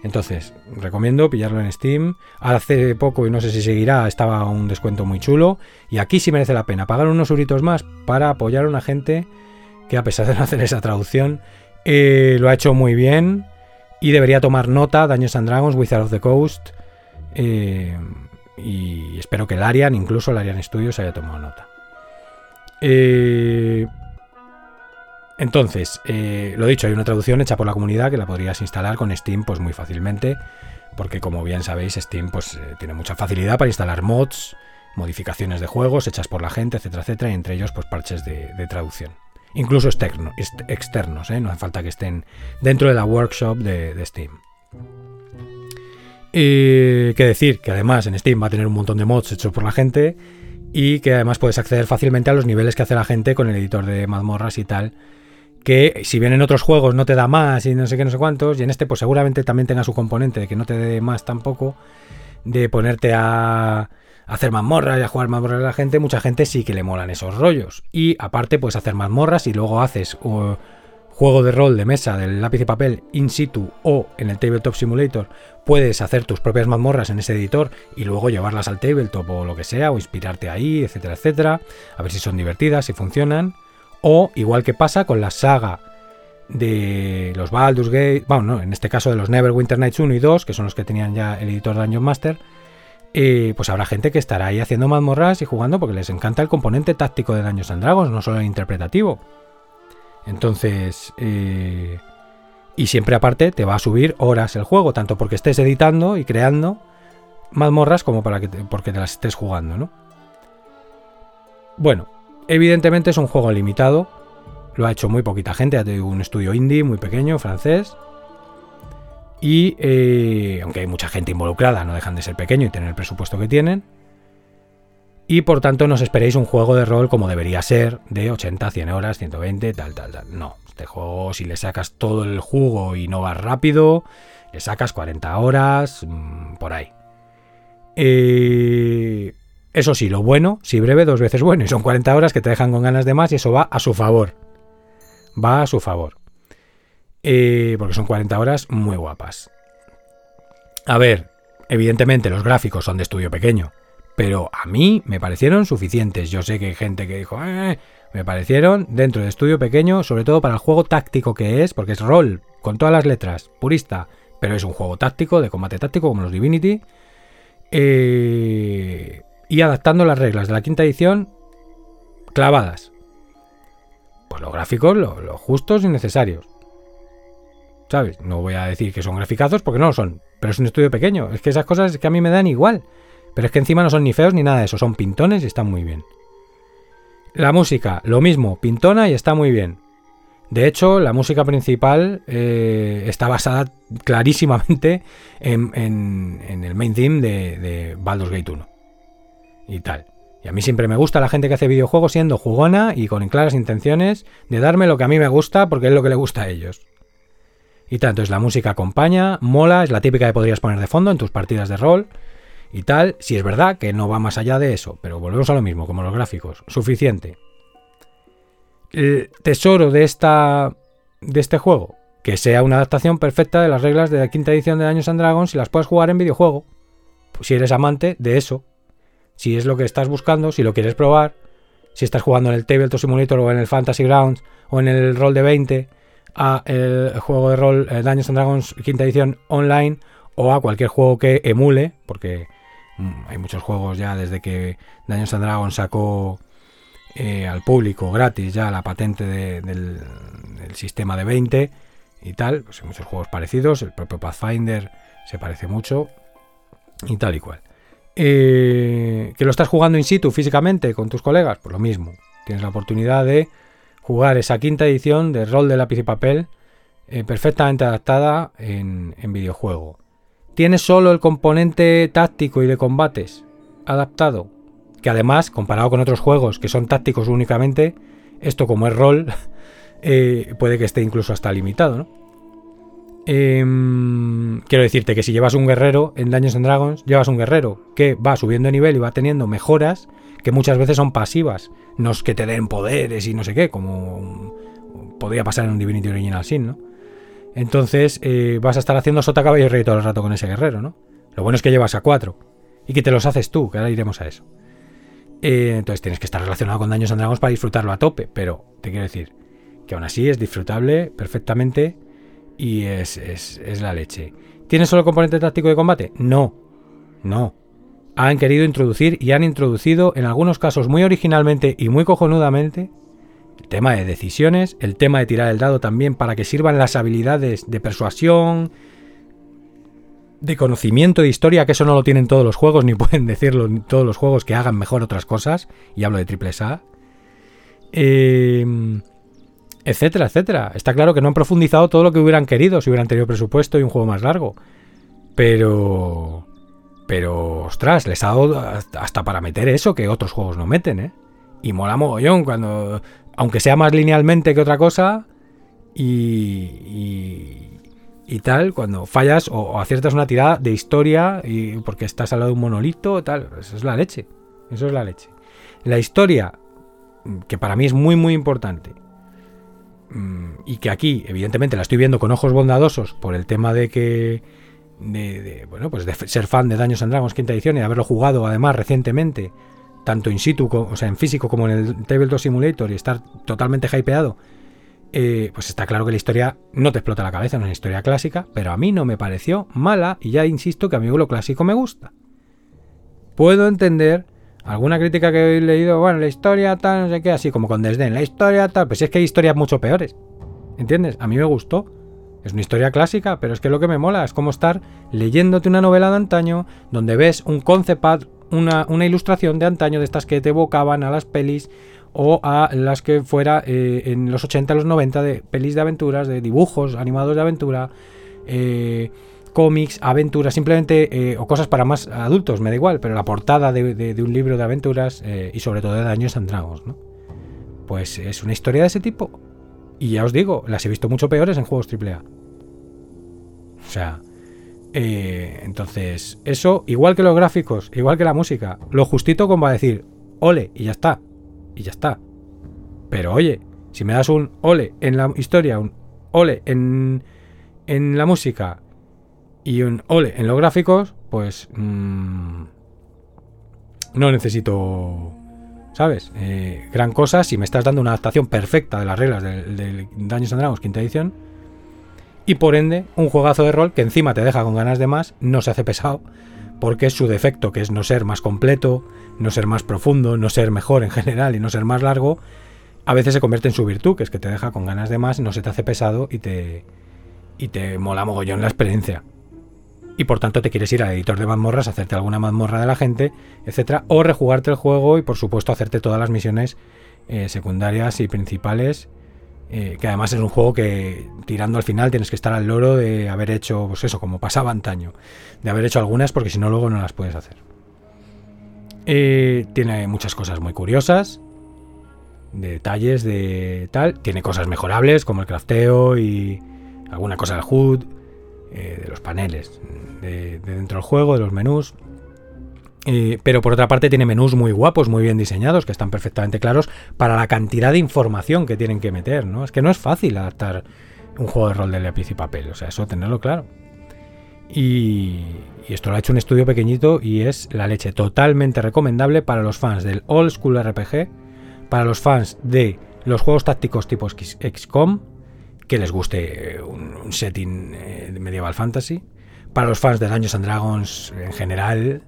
Entonces, recomiendo pillarlo en Steam. Hace poco, y no sé si seguirá, estaba un descuento muy chulo. Y aquí sí merece la pena pagar unos euritos más para apoyar a una gente que a pesar de no hacer esa traducción, eh, lo ha hecho muy bien. Y debería tomar nota Daños and Dragons, Wizard of the Coast. Eh, y espero que el Arian, incluso el Arian Studios, haya tomado nota. Eh, entonces, lo dicho, hay una traducción hecha por la comunidad que la podrías instalar con Steam pues muy fácilmente, porque como bien sabéis, Steam pues tiene mucha facilidad para instalar mods, modificaciones de juegos hechas por la gente, etcétera, etcétera, y entre ellos pues parches de, traducción. Incluso externos, ¿eh? no hace falta que estén dentro de la workshop de, Steam. Y que decir que además en Steam va a tener un montón de mods hechos por la gente y que además puedes acceder fácilmente a los niveles que hace la gente con el editor de mazmorras y tal que si bien en otros juegos no te da más y no sé qué, no sé cuántos, y en este pues seguramente también tenga su componente de que no te dé más tampoco, de ponerte a hacer mazmorras y a jugar mazmorras a la gente, mucha gente sí que le molan esos rollos. Y aparte puedes hacer mazmorras y luego haces juego de rol de mesa del lápiz y papel in situ o en el Tabletop Simulator, puedes hacer tus propias mazmorras en ese editor y luego llevarlas al tabletop o lo que sea, o inspirarte ahí, etcétera, etcétera, a ver si son divertidas, si funcionan. O, igual que pasa con la saga de los Baldur's Gate, bueno, no, en este caso de los Neverwinter Nights 1 y 2, que son los que tenían ya el editor Dungeon Master, pues habrá gente que estará ahí haciendo mazmorras y jugando porque les encanta el componente táctico de Dungeons and Dragons, no solo el interpretativo. Entonces, eh, y siempre aparte te va a subir horas el juego, tanto porque estés editando y creando mazmorras como para que porque te las estés jugando, ¿no? Bueno, Evidentemente es un juego limitado. Lo ha hecho muy poquita gente. Un estudio indie muy pequeño, francés. Y eh, aunque hay mucha gente involucrada, no dejan de ser pequeño y tener el presupuesto que tienen. Y por tanto no os esperéis un juego de rol como debería ser, de 80, 100 horas, 120, tal, tal, tal. No, este juego si le sacas todo el jugo y no vas rápido, le sacas 40 horas, mm, por ahí. Eh, eso sí, lo bueno, si breve, dos veces bueno. Y son 40 horas que te dejan con ganas de más y eso va a su favor. Va a su favor. Eh, porque son 40 horas muy guapas. A ver, evidentemente los gráficos son de estudio pequeño. Pero a mí me parecieron suficientes. Yo sé que hay gente que dijo, eh, me parecieron dentro de estudio pequeño, sobre todo para el juego táctico que es, porque es rol, con todas las letras, purista, pero es un juego táctico, de combate táctico, como los Divinity. Eh, y adaptando las reglas de la quinta edición clavadas. Pues los gráficos, los justos y necesarios. ¿Sabes? No voy a decir que son graficazos porque no lo son, pero es un estudio pequeño. Es que esas cosas que a mí me dan igual. Pero es que encima no son ni feos ni nada de eso, son pintones y están muy bien. La música, lo mismo, pintona y está muy bien. De hecho, la música principal eh, está basada clarísimamente en, el main theme de, de Baldur's Gate 1 y tal. Y a mí siempre me gusta la gente que hace videojuegos siendo jugona y con claras intenciones de darme lo que a mí me gusta porque es lo que le gusta a ellos. Y tanto es la música acompaña, mola, es la típica que podrías poner de fondo en tus partidas de rol y tal. Si es verdad que no va más allá de eso, pero volvemos a lo mismo, como los gráficos, suficiente. El tesoro de esta de este juego, que sea una adaptación perfecta de las reglas de la quinta edición de Daños and Dragons y las puedes jugar en videojuego. Pues si eres amante de eso, si es lo que estás buscando, si lo quieres probar, si estás jugando en el Tabletop Simulator o en el Fantasy Grounds o en el Roll de 20 a el juego de rol eh, Dungeons and Dragons quinta edición online o a cualquier juego que emule, porque mm, hay muchos juegos ya desde que Dungeons and Dragons sacó eh, al público gratis ya la patente del, sistema de 20 y tal, pues hay muchos juegos parecidos, el propio Pathfinder se parece mucho y tal y cual. Eh, que lo estás jugando in situ físicamente con tus colegas, pues lo mismo. Tienes la oportunidad de jugar esa quinta edición de rol de lápiz y papel eh, perfectamente adaptada en, videojuego. Tienes solo el componente táctico y de combates adaptado, que además, comparado con otros juegos que son tácticos únicamente, esto como es rol, eh, puede que esté incluso hasta limitado. Em, quiero decirte que si llevas un guerrero en Dungeons and Dragons, llevas un guerrero que va subiendo de nivel y va teniendo mejoras que muchas veces son pasivas, no es que te den poderes y no sé qué, como podría pasar en un Divinity Original Sin, ¿no? Entonces eh, vas a estar haciendo sota caballo y rey todo el rato con ese guerrero, ¿no? Lo bueno es que llevas a cuatro y que te los haces tú, que ahora iremos a eso. Eh, entonces tienes que estar relacionado con Daños and para disfrutarlo a tope, pero te quiero decir que aún así es disfrutable perfectamente y es, es, la leche. ¿Tiene solo componente táctico de combate? No, no. Han querido introducir y han introducido en algunos casos muy originalmente y muy cojonudamente el tema de decisiones, el tema de tirar el dado también para que sirvan las habilidades de persuasión, de conocimiento de historia, que eso no lo tienen todos los juegos, ni pueden decirlo todos los juegos que hagan mejor otras cosas, y hablo de triple A, em, etcétera, etcétera. Está claro que no han profundizado todo lo que hubieran querido si hubieran tenido presupuesto y un juego más largo. Pero... Pero, ostras, les ha dado hasta para meter eso que otros juegos no meten, ¿eh? Y mola mogollón cuando... Aunque sea más linealmente que otra cosa, y, y tal, cuando fallas o, aciertas una tirada de historia y porque estás al lado de un monolito, tal, eso es la leche. Eso es la leche. La historia, que para mí es muy muy importante, mm, y que aquí, evidentemente, la estoy viendo con ojos bondadosos por el tema de que. De, bueno, pues de ser fan de Daños and Dragons quinta edición y de haberlo jugado además recientemente, tanto in situ, o sea, en físico como en el Tabletop Simulator y estar totalmente hypeado eh, pues está claro que la historia no te explota la cabeza, no es una historia clásica, pero a mí no me pareció mala y ya insisto que a mí lo clásico me gusta. Puedo entender alguna crítica que he leído, bueno, la historia tal, no sé qué, así como con desdén, la historia tal, pues es que hay historias mucho peores. ¿Entiendes? A mí me gustó. Es una historia clásica, pero es que lo que me mola es como estar leyéndote una novela de antaño donde ves un concept una, una ilustración de antaño de estas que te evocaban a las pelis o a las que fuera eh, en los 80, los 90 de pelis de aventuras, de dibujos animados de aventura, eh, cómics, aventuras, simplemente, eh, o cosas para más adultos, me da igual, pero la portada de, un libro de aventuras y sobre todo de Daños and ¿no? Pues es una historia de ese tipo. Y ya os digo, las he visto mucho peores en juegos AAA. O sea, entonces, eso, igual que los gráficos, igual que la música, lo justito como a decir, ole, y ya está y ya está. Pero oye, si me das un ole en la historia, un ole en, en la música y un ole en los gráficos, pues mm, no necesito, ¿sabes? Eh, gran cosa si me estás dando una adaptación perfecta de las reglas del, del Dungeons and Dragons quinta edición. Y por ende, un juegazo de rol que encima te deja con ganas de más, no se hace pesado, porque es su defecto, que es no ser más completo, no ser más profundo, no ser mejor en general y no ser más largo, a veces se convierte en su virtud, que es que te deja con ganas de más, no se te hace pesado y te, y te mola mogollón la experiencia. Y por tanto te quieres ir al editor de mazmorras, hacerte alguna mazmorra de la gente, etcétera, o rejugarte el juego y por supuesto hacerte todas las misiones eh, secundarias y principales. Eh, que además es un juego que tirando al final tienes que estar al loro de haber hecho, pues eso, como pasaba antaño, de haber hecho algunas porque si no luego no las puedes hacer. Eh, tiene muchas cosas muy curiosas, detalles de tal. Tiene cosas mejorables como el crafteo y alguna cosa del HUD, de los paneles, de, dentro del juego, de los menús. Eh, pero por otra parte tiene menús muy guapos, muy bien diseñados, que están perfectamente claros para la cantidad de información que tienen que meter, ¿no? Es que no es fácil adaptar un juego de rol de lápiz y papel, o sea, eso tenerlo claro. Y, esto lo ha hecho un estudio pequeñito y es la leche totalmente recomendable para los fans del old school RPG, para los fans de los juegos tácticos tipo XCOM que les guste un, setting eh, medieval fantasy. Para los fans de Dungeons and Dragons en general.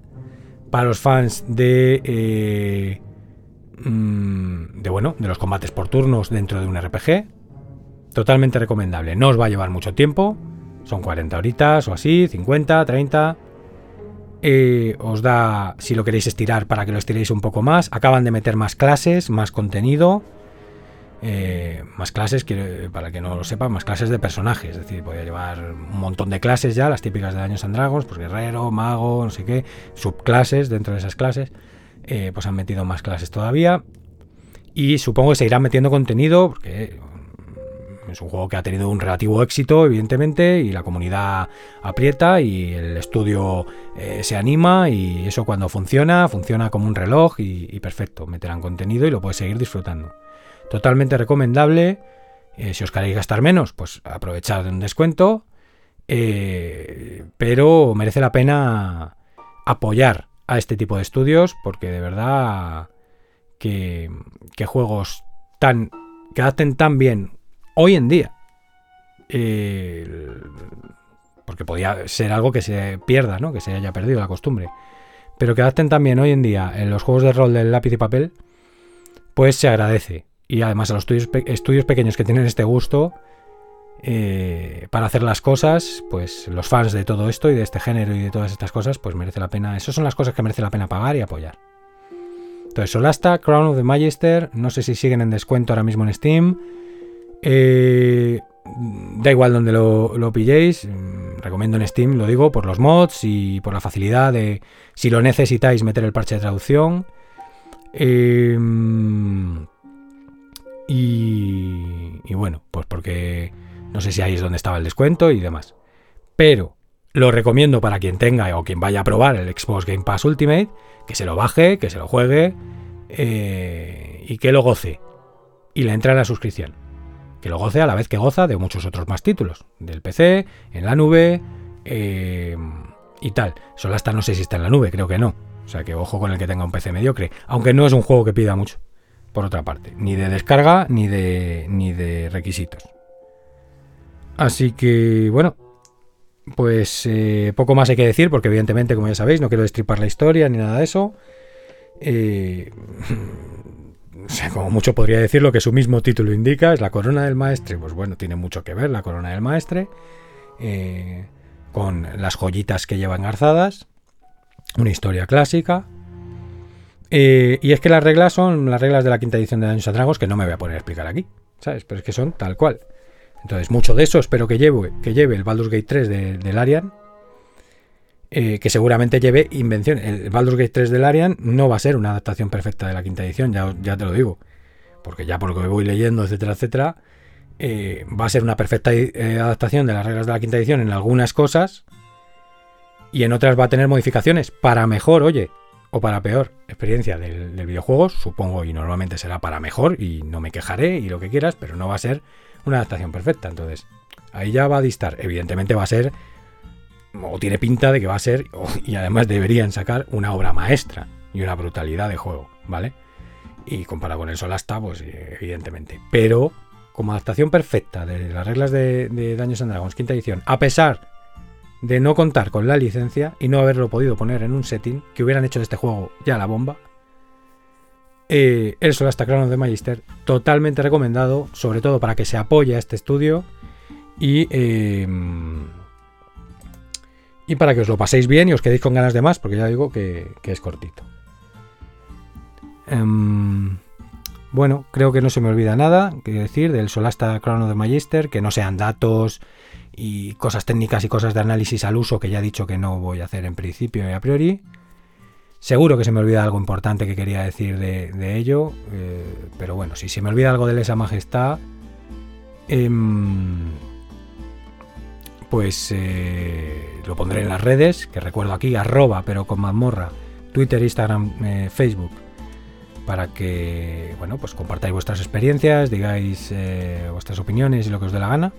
Para los fans de. Eh, mm, de bueno, de los combates por turnos dentro de un RPG. Totalmente recomendable. No os va a llevar mucho tiempo. Son 40 horitas o así, 50, 30. Eh, os da, si lo queréis estirar, para que lo estiréis un poco más. Acaban de meter más clases, más contenido. Eh, más clases, para que no lo sepa, más clases de personajes. Es decir, podía llevar un montón de clases ya, las típicas de Años and Dragons, pues guerrero, mago, no sé qué, subclases dentro de esas clases. Eh, pues han metido más clases todavía. Y supongo que se irán metiendo contenido, porque es un juego que ha tenido un relativo éxito, evidentemente, y la comunidad aprieta y el estudio eh, se anima y eso cuando funciona, funciona como un reloj y, perfecto, meterán contenido y lo puedes seguir disfrutando. Totalmente recomendable. Eh, si os queréis gastar menos, pues aprovechad un descuento. Eh, pero merece la pena apoyar a este tipo de estudios porque de verdad que, juegos tan que adapten tan bien hoy en día. porque podía ser algo que se pierda, ¿no? Que se haya perdido la costumbre. Pero que adapten también hoy en día en los juegos de rol del lápiz y papel, pues se agradece. Y además a los estudios, pequeños que tienen este gusto eh, para hacer las cosas, pues los fans de todo esto y de este género y de todas estas cosas, pues merece la pena. Esas son las cosas que merece la pena pagar y apoyar. Entonces, Solasta, Crown of the Magister, no sé si siguen en descuento ahora mismo en Steam. Eh, da igual donde lo, pilléis, mm, recomiendo en Steam, lo digo, por los mods y por la facilidad de, si lo necesitáis, meter el parche de traducción. Em, y, bueno, pues porque no sé si ahí es donde estaba el descuento y demás. Pero lo recomiendo para quien tenga o quien vaya a probar el Xbox Game Pass Ultimate, que se lo baje, que se lo juegue eh, y que lo goce. Y le entra en la suscripción que lo goce a la vez que goza de muchos otros más títulos, del PC, en la nube eh, y tal. Solo hasta no sé si está en la nube, creo que no. O sea que ojo con el que tenga un PC mediocre, aunque no es un juego que pida mucho, por otra parte, ni de descarga ni de, ni de requisitos. Así que bueno, pues eh, poco más hay que decir, porque evidentemente, como ya sabéis, no quiero destripar la historia ni nada de eso. Eh, como mucho podría decir lo que su mismo título indica, es la corona del maestre. Pues bueno, tiene mucho que ver la corona del maestre, eh, con las joyitas que lleva engarzadas, una historia clásica. Eh, y es que las reglas son las reglas de la quinta edición de Daños a Dragos que no me voy a poner a explicar aquí, ¿sabes? Pero es que son tal cual. Entonces, mucho de eso espero que lleve, que lleve el Baldur's Gate 3 de, del Arian, eh, que seguramente lleve invención. El Baldur's Gate 3 del Arian no va a ser una adaptación perfecta de la quinta edición, ya, ya te lo digo. Porque ya por lo que voy leyendo, etcétera, etcétera, eh, va a ser una perfecta eh, adaptación de las reglas de la quinta edición en algunas cosas y en otras va a tener modificaciones para mejor, oye, o para peor experiencia del, del videojuego, supongo, y normalmente será para mejor y no me quejaré y lo que quieras, pero no va a ser una adaptación perfecta. Entonces, ahí ya va a distar. Evidentemente va a ser o tiene pinta de que va a ser, y además deberían sacar una obra maestra y una brutalidad de juego, ¿vale? Y comparado con el Solasta, pues evidentemente. Pero como adaptación perfecta de las reglas de, Daños and Dragons quinta edición, a pesar de no contar con la licencia y no haberlo podido poner en un setting que hubieran hecho de este juego ya la bomba, eh, el Solasta Crown de Magister, totalmente recomendado, sobre todo para que se apoye a este estudio y... Eh, y para que os lo paséis bien y os quedéis con ganas de más, porque ya digo que, es cortito. Em, bueno, creo que no se me olvida nada, que decir, del Solasta Crono de Magister, que no sean datos y cosas técnicas y cosas de análisis al uso que ya he dicho que no voy a hacer en principio y a priori. Seguro que se me olvida algo importante que quería decir de, ello, eh, pero bueno, si se me olvida algo de esa majestad, em, pues eh, lo pondré en las redes, que recuerdo aquí, arroba, pero con mazmorra, Twitter, Instagram, eh, Facebook, para que, bueno, pues compartáis vuestras experiencias, digáis vuestras opiniones y lo que os dé la gana.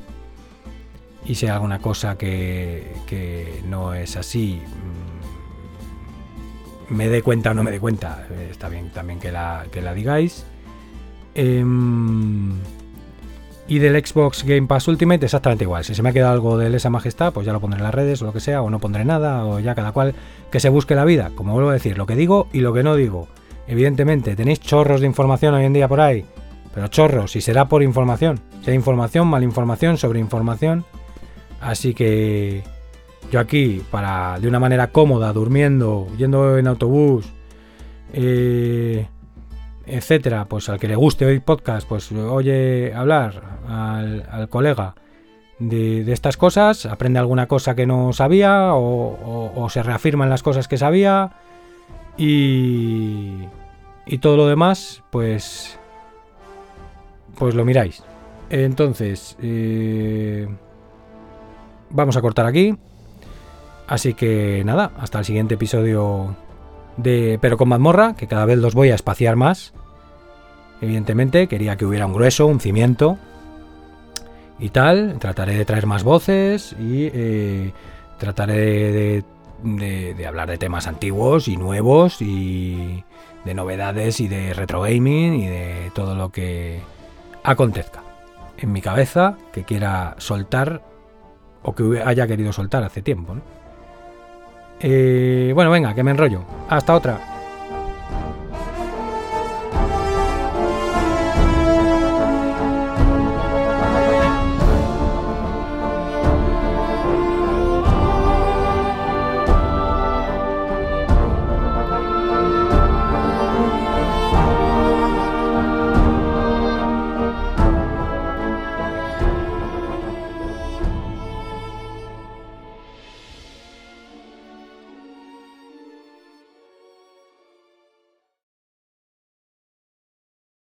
Y hay alguna cosa que, no es así, mm, me dé cuenta o no me dé cuenta, está bien también que la, que la digáis. Em, Y del Xbox Game Pass Ultimate exactamente igual. Si se me ha quedado algo de esa majestad, pues ya lo pondré en las redes o lo que sea, o no pondré nada, o ya cada cual que se busque la vida. Como vuelvo a decir, lo que digo y lo que no digo. Evidentemente, tenéis chorros de información hoy en día por ahí, pero chorros, y será por información. Sea información, malinformación, sobre información. Así que yo aquí, para de una manera cómoda, durmiendo, yendo en autobús, eh, etcétera, pues al que le guste oír podcast, pues oye hablar al, colega de, estas cosas, aprende alguna cosa que no sabía o, se reafirman las cosas que sabía y, y todo lo demás, pues, pues lo miráis. Entonces, eh, vamos a cortar aquí. Así que nada, hasta el siguiente episodio de Pero con mazmorra, que cada vez los voy a espaciar más. Evidentemente, quería que hubiera un grueso, un cimiento y tal. Trataré de traer más voces y eh, trataré de, hablar de temas antiguos y nuevos y de novedades y de retro gaming y de todo lo que acontezca en mi cabeza que quiera soltar o que haya querido soltar hace tiempo. ¿no? Eh, bueno, venga, que me enrollo. Hasta otra.